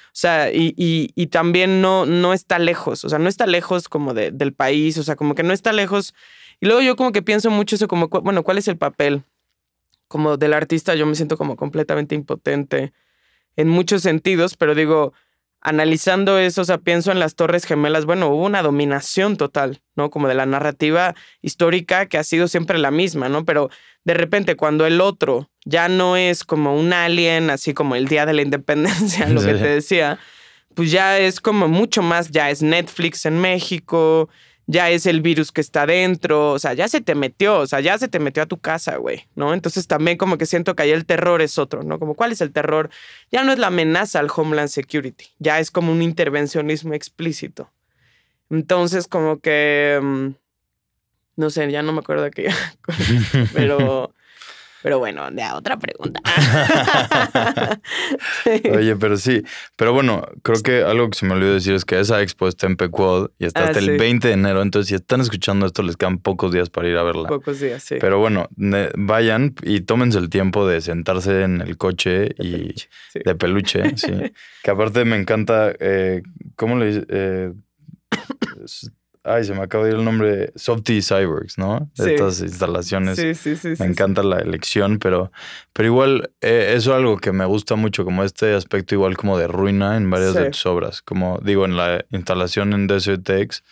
O sea, y, y, y también no, no está lejos, o sea, no está lejos como de- del país, o sea, como que no está lejos. Y luego yo como que pienso mucho eso, como, bueno, ¿cuál es el papel? Como del artista yo me siento como completamente impotente en muchos sentidos, pero digo, analizando eso, o sea, pienso en las Torres Gemelas, bueno, hubo una dominación total, ¿no? Como de la narrativa histórica que ha sido siempre la misma, ¿no? Pero de repente cuando el otro ya no es como un alien, así como el Día de la Independencia, lo que te decía, pues ya es como mucho más, ya es Netflix en México, ya es el virus que está dentro, o sea, ya se te metió, o sea, ya se te metió a tu casa, güey, ¿no? Entonces también como que siento que ahí el terror es otro, ¿no? Como cuál es el terror, ya no es la amenaza al Homeland Security, ya es como un intervencionismo explícito. Entonces como que, mm, no sé, ya no me acuerdo de qué, pero, pero bueno, ya otra pregunta. Sí. Oye, pero sí. Pero bueno, creo que algo que se me olvidó decir es que esa expo está en Pequod y está Ah, hasta sí. el 20 de enero. Entonces, si están escuchando esto, les quedan pocos días para ir a verla. Pocos días, sí. Pero bueno, vayan y tómense el tiempo de sentarse en el coche De y peluche, sí. de peluche, sí. Que aparte me encanta, eh, ¿cómo le dice? Eh, ay, se me acaba de ir el nombre. Softy Cyborgs, ¿no? De Sí. Estas instalaciones. Sí, sí, sí. sí, Me encanta la elección, pero, pero igual eh, eso es algo que me gusta mucho, como este aspecto igual como de ruina en varias de tus obras. Como digo, en la instalación en sí.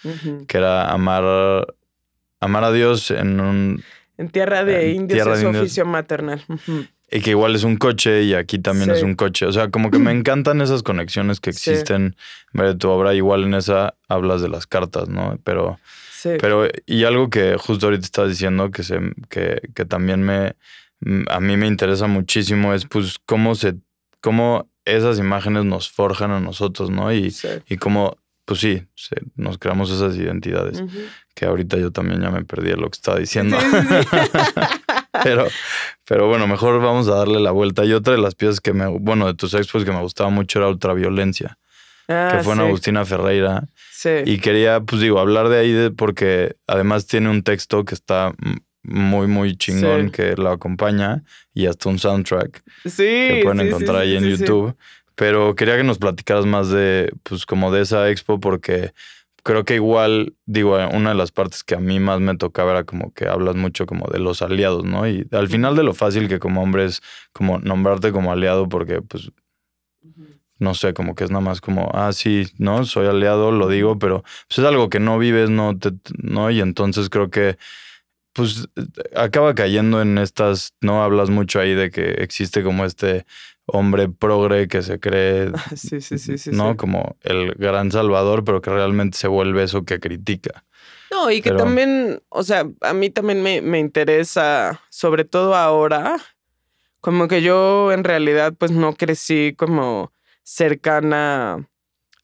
Ujú. que era amar, amar a Dios en un... En tierra de En indios tierra es de indios. oficio maternal. Ujú. Y que igual es un coche y aquí también es Sí. un coche. O sea, como que me encantan esas conexiones que Sí. existen en varias de tu obra. Igual en esa hablas de las cartas, ¿no? Pero... Sí. Pero, y algo que justo ahorita estás diciendo que, se, que, que también me, mm, a mí me interesa muchísimo es pues cómo se, cómo esas imágenes nos forjan a nosotros, ¿no? Y, Sí. y cómo, pues sí, se- nos creamos esas identidades, que ahorita yo también ya me perdí de lo que estaba diciendo. Pero, pero bueno, mejor vamos a darle la vuelta. Y otra de las piezas que me, bueno, de tus expos que me gustaba mucho era Ultraviolencia, Ah, que fue en sí, Agustina Ferreira. Sí. Y quería, pues digo, hablar de ahí de- porque además tiene un texto que está muy, muy chingón Sí. que lo acompaña y hasta un soundtrack Sí, que pueden sí, encontrar ahí en. YouTube. Pero quería que nos platicaras más de, pues como de esa expo porque creo que igual, digo, una de las partes que a mí más me tocaba era como que hablas mucho como de los aliados, ¿no? Y al final de lo fácil que como hombre es como nombrarte como aliado porque pues no sé, como que es nada más como, ah, sí, no, soy aliado, lo digo, pero pues, es algo que no vives, no, te, no, y entonces creo que, pues, acaba cayendo en estas, no hablas mucho ahí de que existe como este hombre progre que se cree, Sí, sí, sí, sí. ¿no? sí. Como el gran salvador, pero que realmente se vuelve eso que critica. No, y que Pero- también, o sea, a mí también me, me interesa, sobre todo ahora, como que yo en realidad pues no crecí como cercana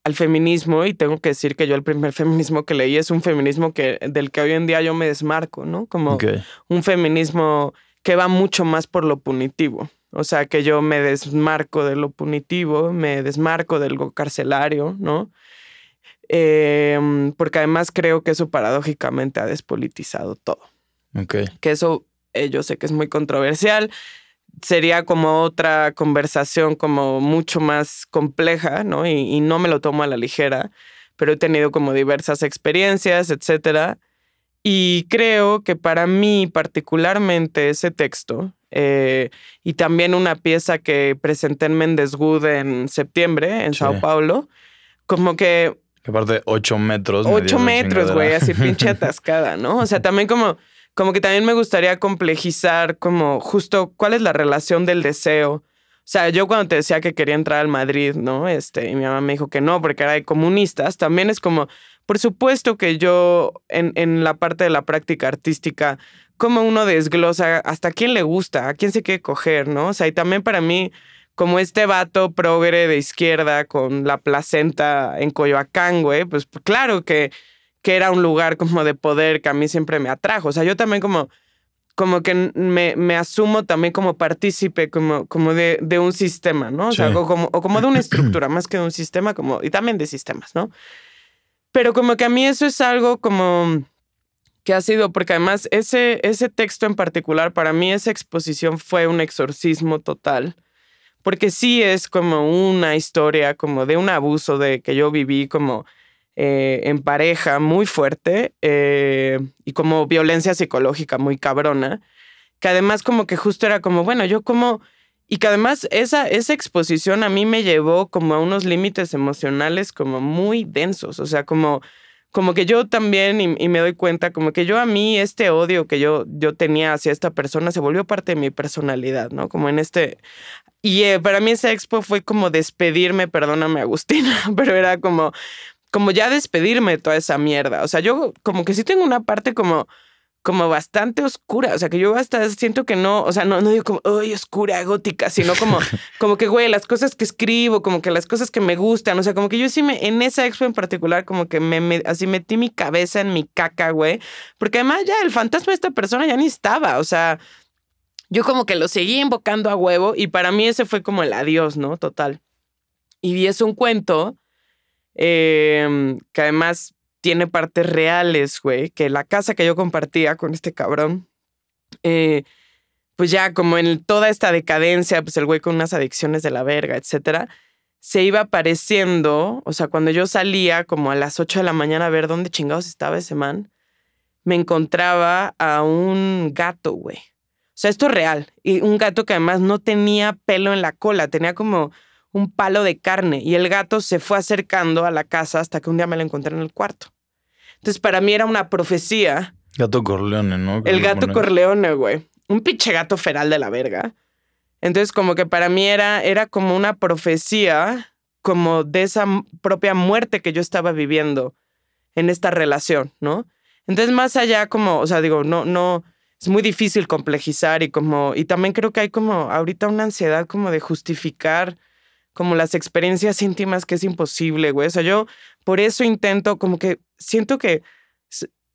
al feminismo y tengo que decir que yo el primer feminismo que leí es un feminismo que, del que hoy en día yo me desmarco, ¿no? Como un feminismo que va mucho más por lo punitivo. O sea, que yo me desmarco de lo punitivo, me desmarco del go carcelario, ¿no? Em, porque además creo que eso paradójicamente ha despolitizado todo. ok. Que eso eh, yo sé que es muy controversial. Sería como otra conversación como mucho más compleja, ¿no? Y, y no me lo tomo a la ligera, pero he tenido como diversas experiencias, etcétera. Y creo que para mí particularmente ese texto eh, y también una pieza que presenté en Méndez Good en septiembre en Sí. Sao Paulo, como que Que aparte, 8 metros. me dio Ocho esa metros, güey, así pinche atascada, ¿no? O sea, también como, como que también me gustaría complejizar como justo cuál es la relación del deseo. O sea, yo cuando te decía que quería entrar al Madrid, ¿no? Este, y mi mamá me dijo que no, porque era de comunistas, también es como, por supuesto que yo en, en la parte de la práctica artística, como uno desglosa hasta quién le gusta, a quién se quiere coger, ¿no? O sea, y también para mí, como este vato progre de izquierda con la placenta en Coyoacán, güey, pues claro que, que era un lugar como de poder que a mí siempre me atrajo. O sea, yo también como, como que me, me asumo también como partícipe como, como de, de un sistema, ¿no? O sea, o como, o como de una estructura, más que de un sistema, como, y también de sistemas, ¿no? Pero como que a mí eso es algo como que ha sido, porque además ese, ese texto en particular, para mí esa exposición fue un exorcismo total, porque sí es como una historia como de un abuso de que yo viví como eh, en pareja muy fuerte eh, y como violencia psicológica muy cabrona, que además como que justo era como, bueno, yo como... Y que además esa, esa exposición a mí me llevó como a unos límites emocionales como muy densos, o sea, como, como que yo también, y, me doy cuenta, como que yo a mí este odio que yo, yo tenía hacia esta persona se volvió parte de mi personalidad, ¿no? Como en este... Y eh, para mí esa expo fue como despedirme, perdóname Agustina, pero era como, como ya despedirme de toda esa mierda. O sea, yo como que sí tengo una parte como como bastante oscura, o sea, que yo hasta siento que no, o sea, no, no digo como, ay, oscura, gótica, sino como, como que, güey, las cosas que escribo, como que las cosas que me gustan, o sea, como que yo sí me, en esa expo en particular, como que me, me- así metí mi cabeza en mi caca, güey, porque además ya el fantasma de esta persona ya ni estaba, o sea, yo como que lo seguí invocando a huevo y para mí ese fue como el adiós, ¿no? Total. Y es un cuento eh, que además tiene partes reales, güey, que la casa que yo compartía con este cabrón, eh, pues ya como en toda esta decadencia, pues el güey con unas adicciones de la verga, etcétera, se iba apareciendo, o sea, cuando yo salía como a las 8 de la mañana a ver dónde chingados estaba ese man, me encontraba a un gato, güey. O sea, esto es real. Y un gato que además no tenía pelo en la cola, tenía como un palo de carne. Y el gato se fue acercando a la casa hasta que un día me lo encontré en el cuarto. Entonces, para mí era una profecía. Gato Corleone, ¿no? El gato. Corleone, güey. Un pinche gato feral de la verga. Entonces, como que para mí era, era como una profecía, como de esa propia muerte que yo estaba viviendo en esta relación, ¿no? Entonces, más allá, como, o sea, digo, no, no, es muy difícil complejizar y como, y también creo que hay como ahorita una ansiedad como de justificar como las experiencias íntimas que es imposible, güey. O sea, yo por eso intento, como que siento que,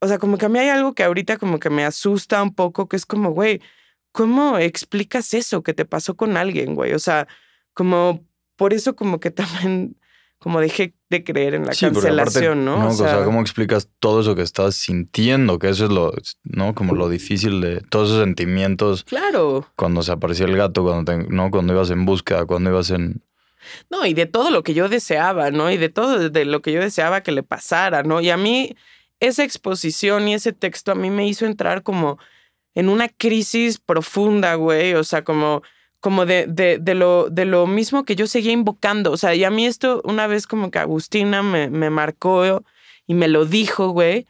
o sea, como que a mí hay algo que ahorita como que me asusta un poco, que es como, güey, ¿cómo explicas eso que te pasó con alguien, güey? O sea, como, por eso como que también, como dejé de creer en la Sí, porque aparte, cancelación, ¿no? O sea, ¿cómo explicas todo eso que estás sintiendo? Que eso es lo, ¿no? Como lo difícil de todos esos sentimientos Claro. cuando se apareció el gato, cuando te- ¿no? Cuando ibas en búsqueda, cuando ibas en. No, y de todo lo que yo deseaba, ¿no? Y de todo de lo que yo deseaba que le pasara, ¿no? Y a mí esa exposición y ese texto a mí me hizo entrar como en una crisis profunda, güey, o sea, como como de, de, de lo, de lo mismo que yo seguía invocando, o sea, y a mí esto una vez como que Agustina me, me marcó y me lo dijo, güey,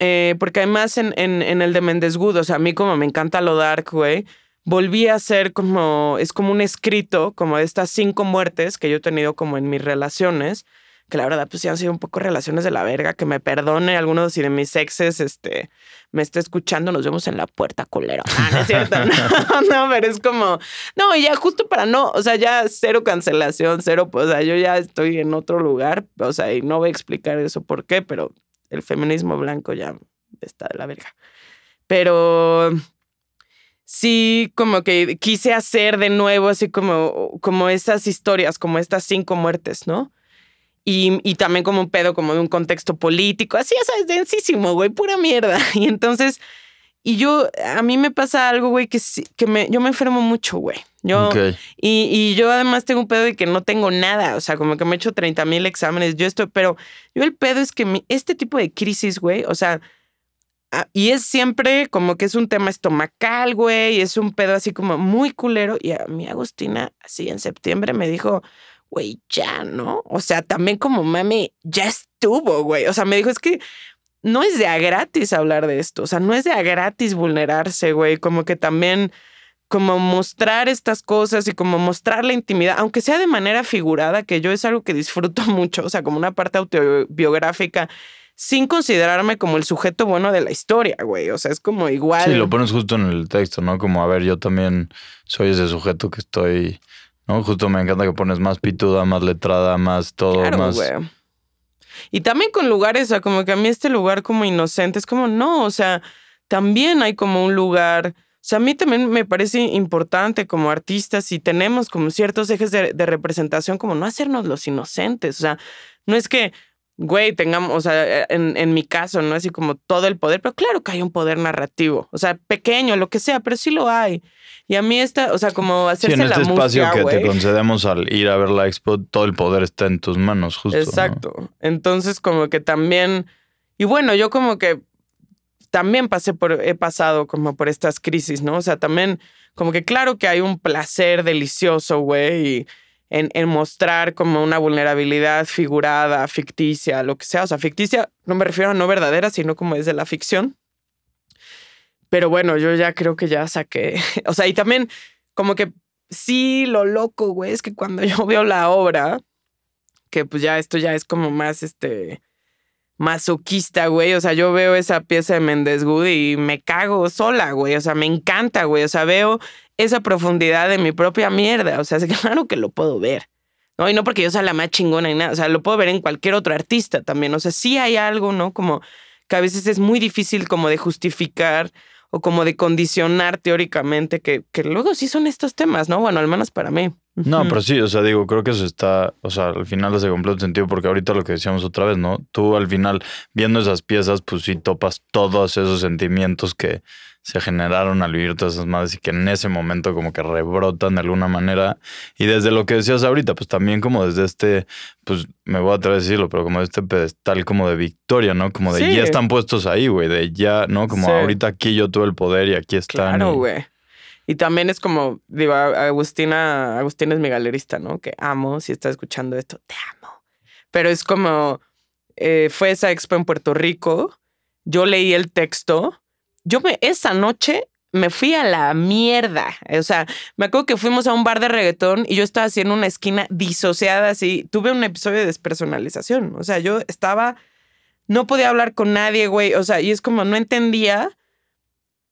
eh, porque además en, en, el de Méndez Good, o sea, a mí como me encanta lo dark, güey, volví a ser como, es como un escrito, como de estas cinco muertes que yo he tenido como en mis relaciones, que la verdad pues sí han sido un poco relaciones de la verga, que me perdone algunos si de mis exes, este, me está escuchando, nos vemos en la puerta, culero. Ah, no es cierto, no, no, pero es como, no, ya justo para no, o sea, ya cero cancelación, cero, pues, o sea, yo ya estoy en otro lugar, o sea, y no voy a explicar eso por qué, pero el feminismo blanco ya está de la verga. Pero sí, como que quise hacer de nuevo así como, como esas historias, como estas cinco muertes, ¿no? Y, y también como un pedo, como de un contexto político, así, ya sabes, densísimo, güey, pura mierda. Y entonces, y yo, a mí me pasa algo, güey, que, que me, yo me enfermo mucho, güey. Yo, y, y yo además tengo un pedo de que no tengo nada, o sea, como que me he hecho 30 mil exámenes, yo estoy, pero yo el pedo es que mi- este tipo de crisis, güey, o sea, ah, y es siempre como que es un tema estomacal, güey, es un pedo así como muy culero. Y a mí Agustina, así en septiembre me dijo, güey, ya, ¿no? O sea, también como mami, ya estuvo, güey. O sea, me dijo, es que no es de a gratis hablar de esto, o sea, no es de a gratis vulnerarse, güey, como que también como mostrar estas cosas y como mostrar la intimidad, aunque sea de manera figurada, que yo es algo que disfruto mucho, o sea, como una parte autobiográfica, sin considerarme como el sujeto bueno de la historia, güey, o sea, es como igual. Sí, lo pones justo en el texto, ¿no? Como, a ver, yo también soy ese sujeto que estoy, ¿no? Justo me encanta que pones más pituda, más letrada, más todo, Claro, más... güey. Y también con lugares, o sea, como que a mí este lugar como inocente es como, no, o sea, también hay como un lugar, o sea, a mí también me parece importante como artistas y tenemos como ciertos ejes de, de representación, como no hacernos los inocentes, o sea, no es que, güey, tengamos, o sea, en, en mi caso, no así como todo el poder, pero claro que hay un poder narrativo, o sea, pequeño, lo que sea, pero sí lo hay. Y a mí esta, o sea, como Sí, hacerse en este la espacio que güey. te concedemos al ir a ver la expo, todo el poder está en tus manos, justo. ¿no? Exacto. Entonces, como que también. Y bueno, yo como que también pasé por, he pasado como por estas crisis, ¿no? O sea, también, como que claro que hay un placer delicioso, güey, y en, en mostrar como una vulnerabilidad figurada, ficticia, lo que sea. O sea, ficticia, no me refiero a no verdadera, sino como es de la ficción. Pero bueno, yo ya creo que ya saqué. O sea, y también, como que sí, lo loco, güey, es que cuando yo veo la obra, que pues ya esto ya es como más este masoquista, güey. O sea, yo veo esa pieza de Méndez Good y me cago sola, güey. O sea, me encanta, güey. O sea, veo esa profundidad de mi propia mierda. O sea, claro que lo puedo ver. ¿no? Y no porque yo sea la más chingona y nada. O sea, lo puedo ver en cualquier otro artista también. O sea, sí hay algo, ¿no? Como que a veces es muy difícil como de justificar o como de condicionar teóricamente que, que luego sí son estos temas, ¿no? Bueno, al menos para mí. No, pero sí, o sea, digo, creo que eso está, o sea, al final hace completo sentido porque ahorita lo que decíamos otra vez, ¿no? Tú al final, viendo esas piezas, pues sí topas todos esos sentimientos que se generaron al vivir todas esas madres y que en ese momento como que rebrotan de alguna manera. Y desde lo que decías ahorita, pues también como desde este, pues me voy a atrever a decirlo, pero como este pedestal como de victoria, ¿no? Como de Sí. ya están puestos ahí, güey, de ya, ¿no? Como Sí. ahorita aquí yo tuve el poder y aquí están. Claro, güey. Y también es como, digo, Agustina, Agustina es mi galerista, ¿no? Que amo, si estás escuchando esto, te amo. Pero es como, eh, fue esa expo en Puerto Rico, yo leí el texto, yo esa noche me fui a la mierda. O sea, me acuerdo que fuimos a un bar de reggaetón y yo estaba así en una esquina disociada, así. Tuve un episodio de despersonalización. O sea, yo estaba, no podía hablar con nadie, güey. O sea, y es como, no entendía.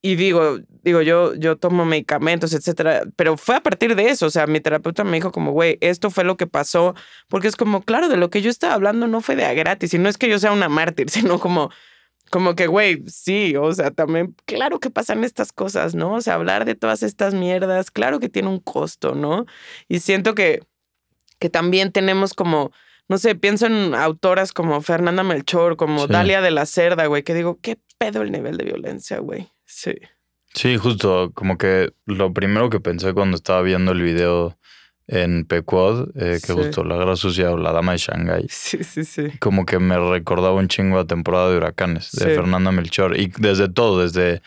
Y digo, digo, yo, yo tomo medicamentos, etcétera. Pero fue a partir de eso. O sea, mi terapeuta me dijo como, güey, esto fue lo que pasó. Porque es como, claro, de lo que yo estaba hablando no fue de a gratis. Y no es que yo sea una mártir, sino como, como que, güey, sí, o sea, también, claro que pasan estas cosas, ¿no? O sea, hablar de todas estas mierdas, claro que tiene un costo, ¿no? Y siento que, que también tenemos como, no sé, pienso en autoras como Fernanda Melchor, como Sí. Dalia de la Cerda, güey, que digo, ¿qué pedo el nivel de violencia, güey? Sí. Sí, justo, como que lo primero que pensé cuando estaba viendo el video en Pequod, eh, que Sí. justo la guerra sucia o la dama de Shanghái, Sí, sí, sí. como que me recordaba un chingo a temporada de huracanes de Sí. Fernanda Melchor. Y desde todo, desde,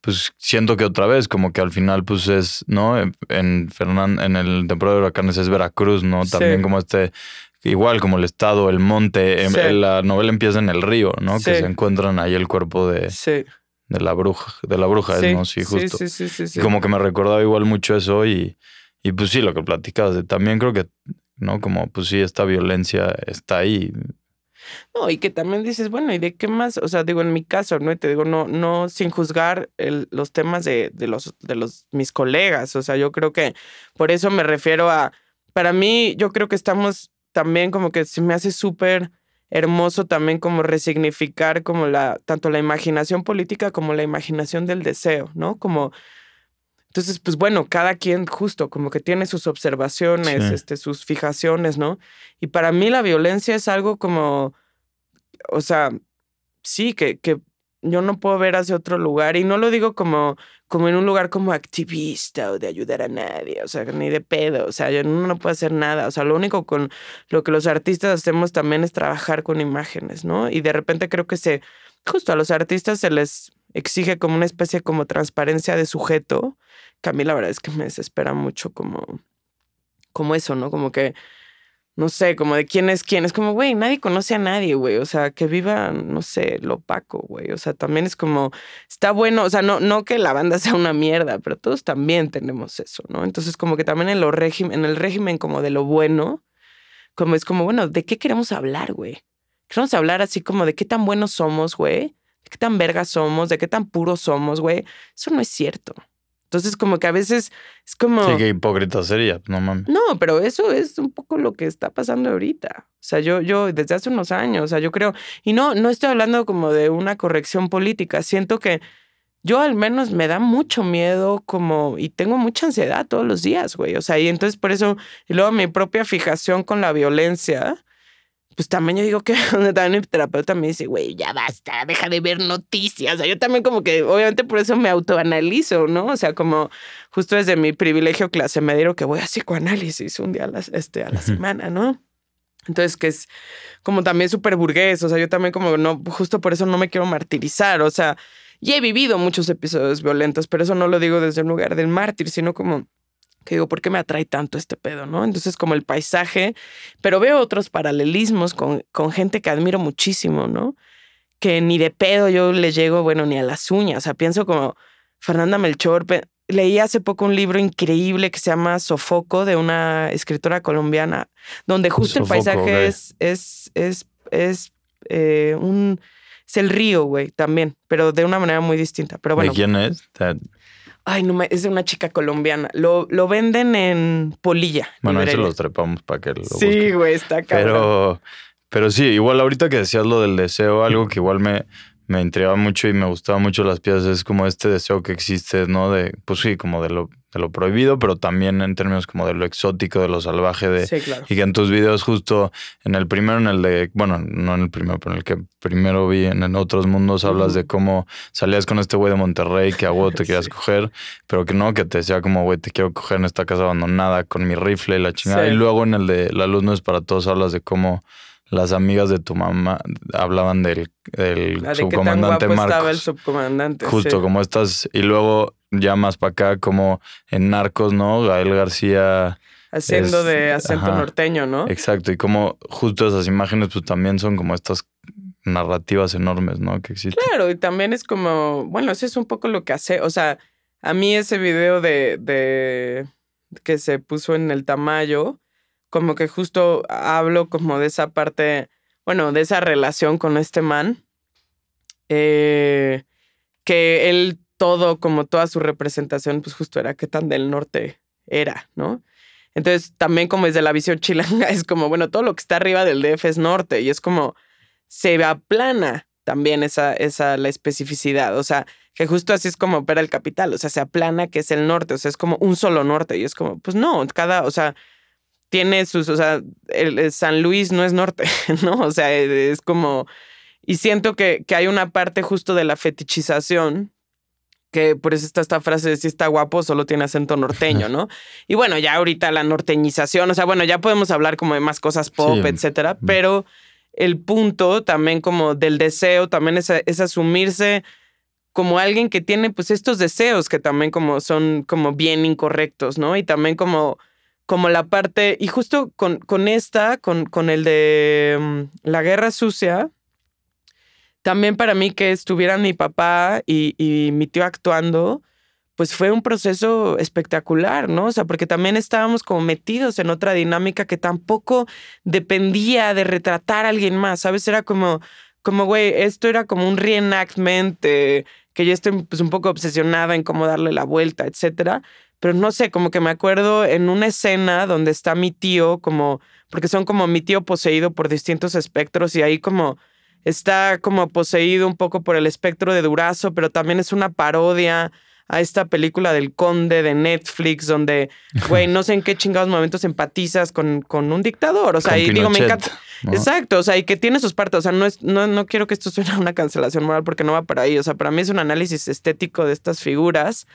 pues siento que otra vez, como que al final, pues es, ¿no? En, Fernan- en el temporada de huracanes es Veracruz, ¿no? Sí. También como este, igual como el estado, el monte, em- Sí. la novela empieza en el río, ¿no? Que se encuentran ahí el cuerpo de, Sí. De la bruja, de la bruja, es, ¿no? Sí, justo. Sí, sí, sí, sí. Y como que me recordaba igual mucho eso y, y pues sí, lo que platicabas. También creo que, ¿no? Como pues sí, esta violencia está ahí. No, y que también dices, bueno, ¿y de qué más? O sea, digo, en mi caso, ¿no? Y te digo, no, no sin juzgar el- los temas de, de los, de los, mis colegas. O sea, yo creo que por eso me refiero a, para mí, yo creo que estamos también como que se me hace súper hermoso también como resignificar como la, tanto la imaginación política como la imaginación del deseo, ¿no? Como, entonces, pues bueno, cada quien justo como que tiene sus observaciones, Sí. este, sus fijaciones, ¿no? Y para mí la violencia es algo como, o sea, sí, que, que yo no puedo ver hacia otro lugar y no lo digo como, como en un lugar como activista o de ayudar a nadie, o sea, ni de pedo, o sea, yo no, no puedo hacer nada, o sea, lo único con lo que los artistas hacemos también es trabajar con imágenes, ¿no? Y de repente creo que se, justo a los artistas se les exige como una especie como transparencia de sujeto, que a mí la verdad es que me desespera mucho como, como eso, ¿no? Como que no sé, como de quién es quién. Es como, güey, nadie conoce a nadie, güey. O sea, que viva, no sé, lo opaco, güey. O sea, también es como, está bueno, o sea, no, no que la banda sea una mierda, pero todos también tenemos eso, ¿no? Entonces, como que también en, lo en el régimen como de lo bueno, como es como, bueno, ¿de qué queremos hablar, güey? Queremos hablar así como de qué tan buenos somos, güey. De qué tan vergas somos, de qué tan puros somos, güey. Eso no es cierto. Entonces, como que a veces es como... Sí, qué hipócrita sería, no mames. No, pero eso es un poco lo que está pasando ahorita. O sea, yo, yo desde hace unos años, o sea, yo creo, y no, no estoy hablando como de una corrección política, siento que yo al menos me da mucho miedo como, y tengo mucha ansiedad todos los días, güey. O sea, y entonces por eso, y luego mi propia fijación con la violencia, pues también yo digo que también mi terapeuta me dice, güey, ya basta, deja de ver noticias. O sea, yo también como que, obviamente por eso me autoanalizo, ¿no? O sea, como justo desde mi privilegio clase medio que voy a psicoanálisis un día a la, este, a la semana, ¿no? Entonces, que es como también súper burgués, o sea, yo también como no, justo por eso no me quiero martirizar, o sea, y he vivido muchos episodios violentos, pero eso no lo digo desde un lugar del mártir, sino como que digo, ¿por qué me atrae tanto este pedo, no? Entonces, como el paisaje, pero veo otros paralelismos con, con gente que admiro muchísimo, ¿no? Que ni de pedo yo le llego, bueno, ni a las uñas, o sea, pienso como Fernanda Melchor, leí hace poco un libro increíble que se llama Sofoco de una escritora colombiana, donde justo Sofoco, el paisaje es, es, es, es eh, un, es el río, güey, también, pero de una manera muy distinta. Pero bueno, ¿De quién es? Ay, no me, es de una chica colombiana. Lo, lo venden en Polilla. Bueno, ahí se librería. los trepamos para que lo Sí, güey, está cabrón. Pero, pero sí, igual ahorita que decías lo del deseo, algo que igual me, me intrigaba mucho y me gustaba mucho las piezas es como este deseo que existe, ¿no? De, pues sí, como de lo, de lo prohibido, pero también en términos como de lo exótico, de lo salvaje, de, Sí, claro. y que en tus videos justo en el primero, en el de, bueno, no en el primero, pero en el que primero vi en, en otros mundos, hablas de cómo salías con este güey de Monterrey que a huevo te querías Sí. coger, pero que no, que te decía como, güey, te quiero coger en esta casa abandonada con mi rifle y la chingada. Sí. Y luego en el de La luz no es para todos, hablas de cómo las amigas de tu mamá hablaban del, del de tan subcomandante guapo estaba el Marcos. subcomandante. Justo sí. como estas, y luego ya más para acá, como en Narcos, ¿no? Gael García. Haciendo es- de acento ajá. norteño, ¿no? Exacto, y como justo esas imágenes pues también son como estas narrativas enormes, ¿no? Que existen. Claro, y también es como, bueno, eso es un poco lo que hace, o sea, a mí ese video de, de que se puso en el Tamayo, como que justo hablo como de esa parte, bueno, de esa relación con este man, eh, que él todo, como toda su representación, pues justo era que tan del norte era, ¿no? Entonces, también como desde la visión chilanga, es como, bueno, todo lo que está arriba del DF es norte y es como, se aplana también esa, esa, la especificidad. O sea, que justo así es como opera el capital. O sea, se aplana que es el norte. O sea, es como un solo norte. Y es como, pues no, cada, o sea, tiene sus, o sea, el, el San Luis no es norte, ¿no? O sea, es como, y siento que, que hay una parte justo de la fetichización que por eso está esta frase de si está guapo, solo tiene acento norteño, ¿no? Y bueno, ya ahorita la norteñización, o sea, bueno, ya podemos hablar como de más cosas pop, Sí. etcétera, pero el punto también como del deseo también es, es asumirse como alguien que tiene pues estos deseos que también como son como bien incorrectos, ¿no? Y también como, como la parte, y justo con, con esta, con, con el de mm, la guerra sucia, también para mí que estuvieran mi papá y, y mi tío actuando, pues fue un proceso espectacular, ¿no? O sea, porque también estábamos como metidos en otra dinámica que tampoco dependía de retratar a alguien más, ¿sabes? Era como, como, güey, esto era como un reenactment eh, que yo estoy pues, un poco obsesionada en cómo darle la vuelta, etcétera. Pero no sé, como que me acuerdo en una escena donde está mi tío, como, porque son como mi tío poseído por distintos espectros y ahí como está como poseído un poco por el espectro de Durazo, pero también es una parodia a esta película del conde de Netflix, donde, güey, no sé en qué chingados momentos empatizas con, con un dictador. O sea, Con y digo, me encanta. ¿no? Exacto, o sea, y que tiene sus partes. O sea, no, es, no, no quiero que esto suene a una cancelación moral porque no va para ahí. O sea, para mí es un análisis estético de estas figuras.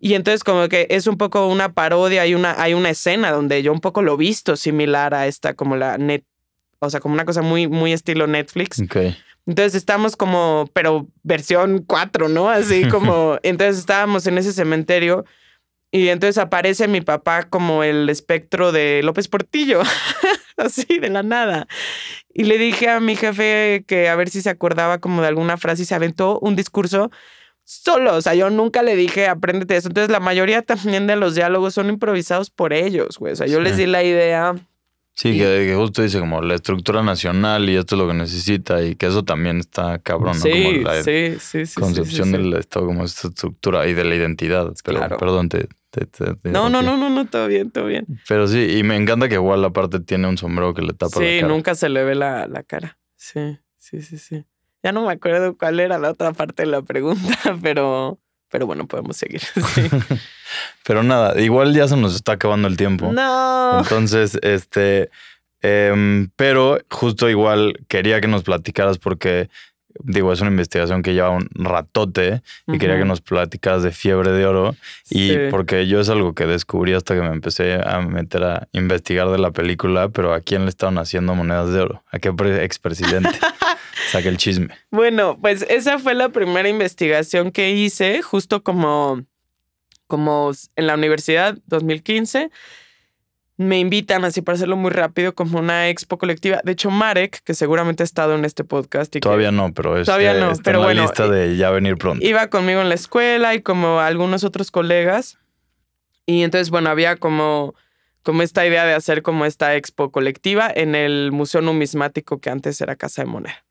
Y entonces como que es un poco una parodia, hay una, hay una escena donde yo un poco lo he visto similar a esta, como la net, o sea, como una cosa muy, muy estilo Netflix. Entonces estamos como, pero versión 4, ¿no? Así como, entonces estábamos en ese cementerio y entonces aparece mi papá como el espectro de López Portillo, así de la nada. Y le dije a mi jefe que a ver si se acordaba como de alguna frase y se aventó un discurso solo. O sea, yo nunca le dije, apréndete eso. Entonces la mayoría también de los diálogos son improvisados por ellos, güey. O sea, yo les Sí. di la idea. Sí, que, que justo dice como la estructura nacional y esto es lo que necesita y que eso también está cabrón, ¿no? sí, como la sí, sí, sí, sí, concepción sí, sí. del Estado como esta estructura y de la identidad. Pero, Claro. perdón, te... te- te- te No, no, no, no, no, todo bien, todo bien. Pero sí, y me encanta que igual aparte tiene un sombrero que le tapa la Sí, cara. nunca se le ve la, la cara. Sí, sí, sí, sí. Ya no me acuerdo cuál era la otra parte de la pregunta, pero, pero bueno, podemos seguir. Sí. Pero nada, igual ya se nos está acabando el tiempo. No. Entonces, este, em, pero justo igual quería que nos platicaras porque, digo, es una investigación que lleva un ratote y quería que nos platicaras de fiebre de oro y Sí. porque yo es algo que descubrí hasta que me empecé a meter a investigar de la película, pero ¿a quién le estaban haciendo monedas de oro? ¿A qué pre- expresidente? Saca el chisme. Bueno, pues esa fue la primera investigación que hice, justo como, como en la universidad, 2015. Me invitan, así para hacerlo muy rápido, como una expo colectiva. De hecho, Marek, que seguramente ha estado en este podcast y que Todavía no, pero es, Todavía eh, no, está pero en la bueno, lista de ya venir pronto. iba conmigo en la escuela y como algunos otros colegas. Y entonces, bueno, había como, como esta idea de hacer como esta expo colectiva en el Museo Numismático que antes era Casa de Moneda.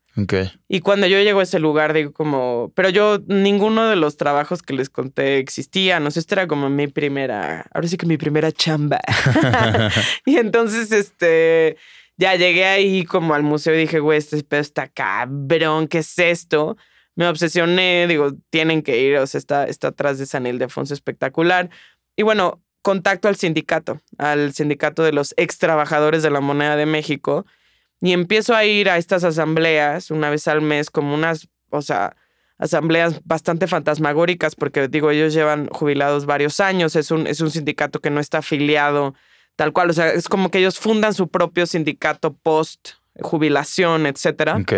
Y cuando yo llego a ese lugar, digo como, pero yo, ninguno de los trabajos que les conté existía, no sé, esta era como mi primera, ahora sí que mi primera chamba. y entonces, este, ya llegué ahí como al museo y dije, güey, este pedo está cabrón, ¿qué es esto? Me obsesioné, digo, tienen que ir, o sea, está, está atrás de San Ildefonso espectacular. Y bueno, contacto al sindicato, al sindicato de los ex trabajadores de la moneda de México. Y empiezo a ir a estas asambleas una vez al mes, como unas, o sea, asambleas bastante fantasmagóricas, porque digo, ellos llevan jubilados varios años, es un, es un sindicato que no está afiliado tal cual, o sea, es como que ellos fundan su propio sindicato post jubilación, etcétera. Ok.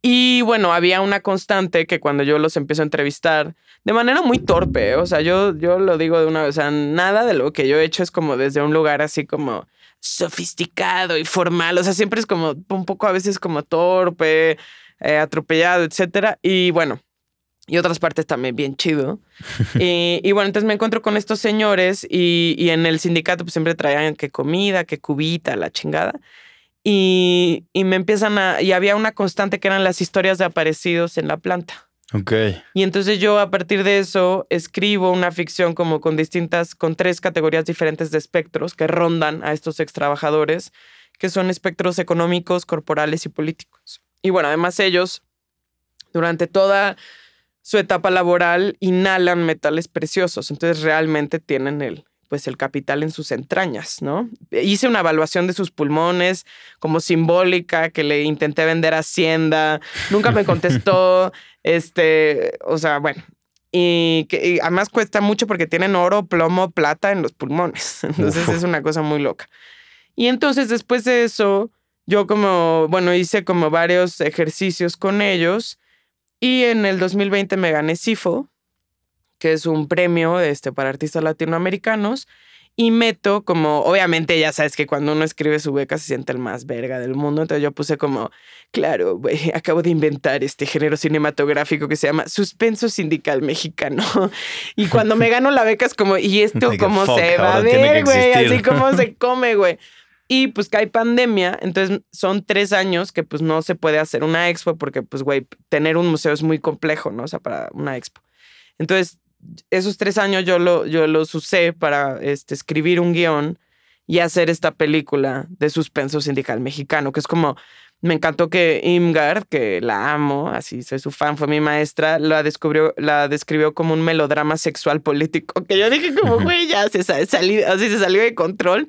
Y bueno, había una constante que cuando yo los empiezo a entrevistar, de manera muy torpe, o sea, yo, yo lo digo de una vez, o sea, nada de lo que yo he hecho es como desde un lugar así como sofisticado y formal, o sea, siempre es como un poco a veces como torpe, eh, atropellado, etcétera. Y bueno, y otras partes también bien chido. y, y bueno, entonces me encuentro con estos señores y, y en el sindicato pues siempre traían que comida, que cubita, la chingada. Y, y me empiezan a... Y había una constante que eran las historias de aparecidos en la planta. Y entonces yo a partir de eso escribo una ficción como con distintas, con tres categorías diferentes de espectros que rondan a estos ex trabajadores, que son espectros económicos, corporales y políticos. Y bueno, además ellos, durante toda su etapa laboral, inhalan metales preciosos, entonces realmente tienen el, pues el capital en sus entrañas, ¿no? Hice una evaluación de sus pulmones como simbólica que le intenté vender a Hacienda, nunca me contestó, este, o sea, bueno, y que y además cuesta mucho porque tienen oro, plomo, plata en los pulmones, entonces Uf. es una cosa muy loca. Y entonces después de eso, yo como, bueno, hice como varios ejercicios con ellos y en el 2020 me gané CIFO, que es un premio este, para artistas latinoamericanos. Y meto como, obviamente ya sabes que cuando uno escribe su beca se siente el más verga del mundo. Entonces yo puse como, claro, acabo de inventar este género cinematográfico que se llama suspenso sindical mexicano. Y cuando me gano la beca es como, ¿y esto cómo fuck, se va a ver, güey? Así como se come, güey. Y pues que hay pandemia, entonces son tres años que pues no se puede hacer una expo porque pues, güey, tener un museo es muy complejo, ¿no? O sea, para una expo. Entonces, esos tres años yo, lo, yo los usé para este, escribir un guion y hacer esta película de suspenso sindical mexicano, que es como, me encantó que Imgard, que la amo, así soy su fan, fue mi maestra, la descubrió, la describió como un melodrama sexual político, que yo dije como, güey, ya se, sa- salí- así se salió de control.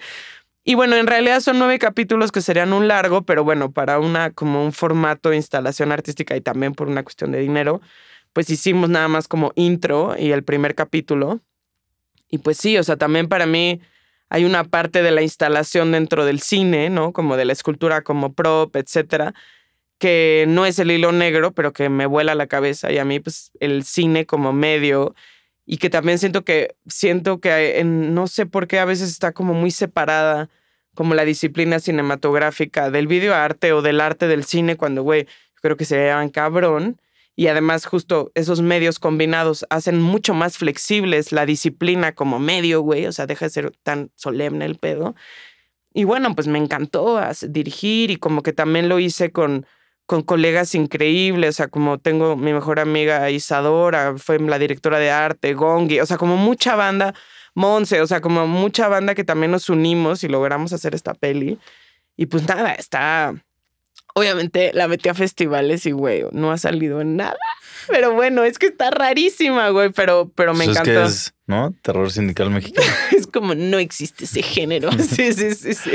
Y bueno, en realidad son nueve capítulos que serían un largo, pero bueno, para una como un formato de instalación artística y también por una cuestión de dinero, pues hicimos nada más como intro y el primer capítulo. Y pues sí, o sea, también para mí hay una parte de la instalación dentro del cine, ¿no? Como de la escultura como prop, etcétera, que no es el hilo negro, pero que me vuela la cabeza y a mí pues el cine como medio y que también siento que siento que no sé por qué a veces está como muy separada como la disciplina cinematográfica del videoarte o del arte del cine cuando güey creo que se llevan cabrón y además justo esos medios combinados hacen mucho más flexibles la disciplina como medio güey o sea deja de ser tan solemne el pedo y bueno pues me encantó dirigir y como que también lo hice con con colegas increíbles, o sea, como tengo mi mejor amiga Isadora, fue la directora de arte, Gongi, o sea, como mucha banda, Monse, o sea, como mucha banda que también nos unimos y logramos hacer esta peli. Y pues nada, está... Obviamente la metí a festivales y, güey, no ha salido en nada. Pero bueno, es que está rarísima, güey, pero, pero me Pues encantó. es que Es, es, ¿no? Terror sindical mexicano. como, no existe ese género. sí, sí, sí, sí.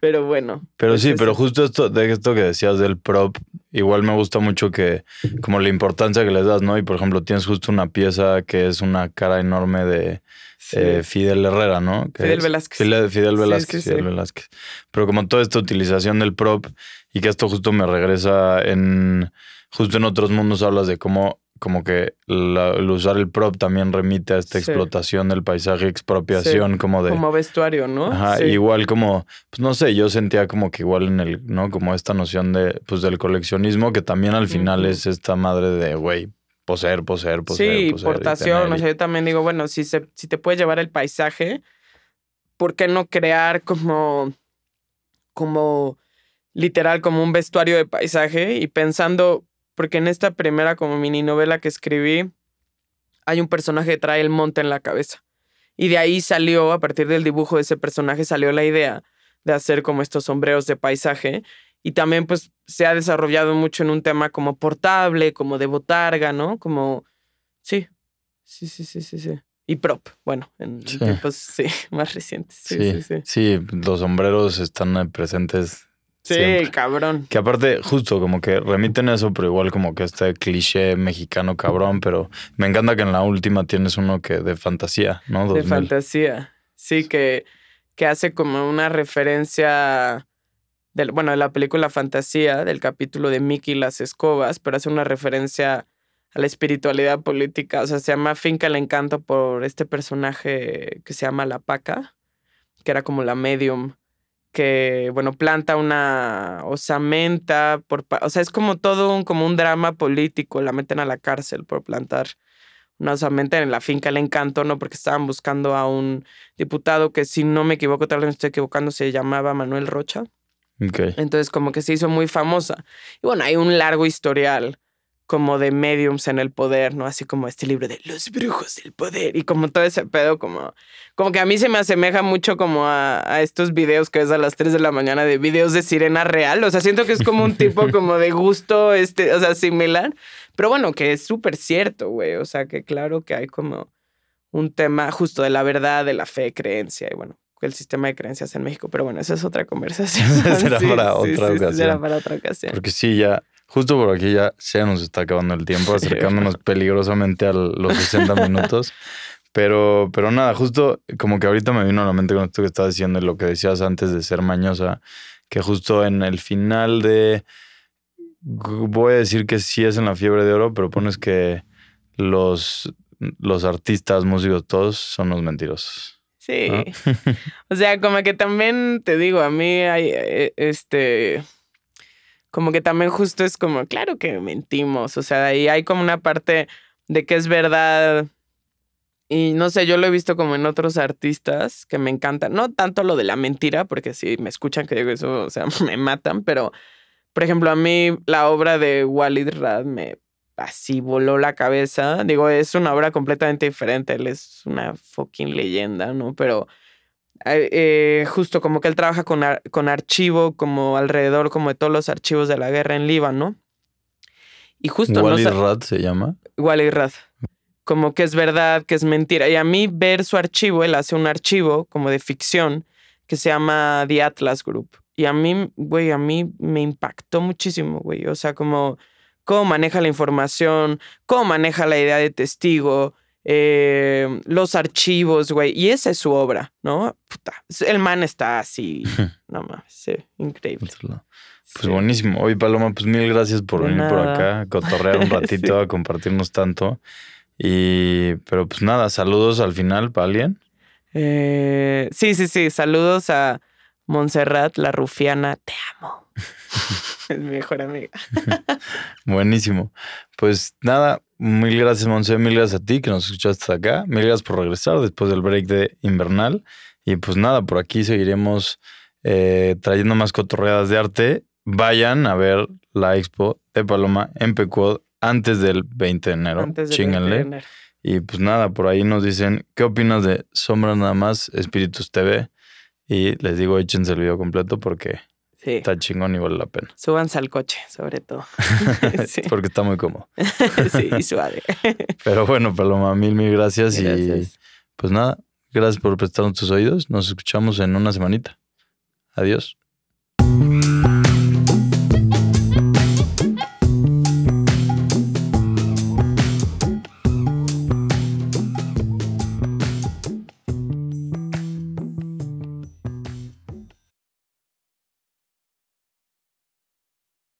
Pero bueno. Pero sí, pero justo esto de esto que decías del prop, igual me gusta mucho que como la importancia que les das, ¿no? Y por ejemplo, tienes justo una pieza que es una cara enorme de Sí. eh, Fidel Herrera, ¿no? Que Fidel es- Velázquez. Fidel, Fidel Sí, Velázquez, sí, Fidel. Velázquez. Pero como toda esta utilización del prop y que esto justo me regresa en justo en otros mundos hablas de cómo como que la- el usar el prop también remite a esta Sí. explotación del paisaje, expropiación, como de Como vestuario, ¿no? Ajá, Sí. igual como, pues no sé, yo sentía como que igual en el, ¿no? Como esta noción de, pues del coleccionismo, que también al final es esta madre de, güey, poseer, poseer, poseer. sí, poseer y importación. tener O y- sea, yo también digo, bueno, si, se, si te puede llevar el paisaje, ¿por qué no crear como, como literal, como un vestuario de paisaje? Y pensando, porque en esta primera como mini novela que escribí, hay un personaje que trae el monte en la cabeza. Y de ahí salió, a partir del dibujo de ese personaje, salió la idea de hacer como estos sombreros de paisaje. Y también pues se ha desarrollado mucho en un tema como portable, como de botarga, ¿no? Como, sí, sí, sí, sí, sí, sí. Y prop, bueno, en Sí. tiempos, sí, más recientes. Sí, Sí, sí, sí. sí, los sombreros están presentes. Sí, siempre. cabrón. Que aparte, justo como que remiten eso, pero igual como que este cliché mexicano cabrón, pero me encanta que en la última tienes uno que de fantasía, ¿no? De 2000. fantasía. Sí, que, que hace como una referencia, del, bueno, de la película Fantasía, del capítulo de Mickey y las escobas, pero hace una referencia a la espiritualidad política. O sea, se llama Finca el Encanto por este personaje que se llama La Paca, que era como la medium, que, bueno, planta una osamenta, por, o sea, es como todo un, como un drama político, la meten a la cárcel por plantar una osamenta en la finca El Encanto, ¿no? Porque estaban buscando a un diputado que, si no me equivoco, tal vez me estoy equivocando, se llamaba Manuel Rocha. Entonces, como que se hizo muy famosa. Y bueno, hay un largo historial como de mediums en el poder, ¿no? Así como este libro de Los brujos del poder y como todo ese pedo, como, como que a mí se me asemeja mucho como a, a estos videos que ves a las 3 de la mañana de videos de sirena real. O sea, siento que es como un tipo como de gusto, este, o sea, similar. Pero bueno, que es súper cierto, güey. O sea, que claro que hay como un tema justo de la verdad, de la fe, creencia y bueno, el sistema de creencias en México. Pero bueno, esa es otra conversación. Será para otra Será ocasión. para otra ocasión. Porque sí, ya, justo por aquí ya se nos está acabando el tiempo, acercándonos peligrosamente a los 60 minutos. Pero, pero nada, justo como que ahorita me vino a la mente con esto que estabas diciendo y lo que decías antes de ser mañosa, que justo en el final de, voy a decir que sí es en la fiebre de oro, pero pones que los, los artistas, músicos, todos son los mentirosos. Sí. ¿no? O sea, como que también te digo, a mí hay eh, este. Como que también justo es como, claro que mentimos. O sea, ahí hay como una parte de que es verdad. Y no sé, yo lo he visto como en otros artistas que me encantan. No tanto lo de la mentira, porque si me escuchan que digo eso, o sea, me matan. Pero, por ejemplo, a mí la obra de Walid Rad me así voló la cabeza. Digo, es una obra completamente diferente. Él es una fucking leyenda, ¿no? Pero eh, justo como que él trabaja con, ar- con archivo, como alrededor como de todos los archivos de la guerra en Líbano. Y justo no Wally Rat se llama. Walid Rad. Como que es verdad, que es mentira. Y a mí ver su archivo, él hace un archivo como de ficción que se llama The Atlas Group. Y a mí, güey, a mí me impactó muchísimo, güey. O sea, como cómo maneja la información, cómo maneja la idea de testigo, eh, los archivos, güey. Y esa es su obra, ¿no? Puta, el man está así, no mames, sí, increíble. Pues buenísimo. Oye, Paloma, pues mil gracias por venir por acá, a cotorrear un ratito, a compartirnos tanto. Y, pero pues nada, saludos al final para alguien. Eh, sí, sí, sí. Saludos a Montserrat, la rufiana. Te amo. es mi mejor amiga. Buenísimo. Pues nada, mil gracias, Monse, mil gracias a ti que nos escuchaste acá. Mil gracias por regresar después del break de invernal. Y pues nada, por aquí seguiremos eh, trayendo más cotorreadas de arte. Vayan a ver la expo de Paloma en Pecuod antes del 20 de enero. Antes de Chínganle. Y pues nada, por ahí nos dicen, ¿qué opinas de Sombra Nada más, Espíritus TV? Y les digo, échense el video completo porque Sí. está chingón y vale la pena. Súbanse al coche, sobre todo. sí. porque está muy cómodo. sí, y suave. Pero bueno, Paloma, mil, mil gracias. Y Gracias. pues nada, gracias por prestarnos tus oídos. Nos escuchamos en una semanita. Adiós.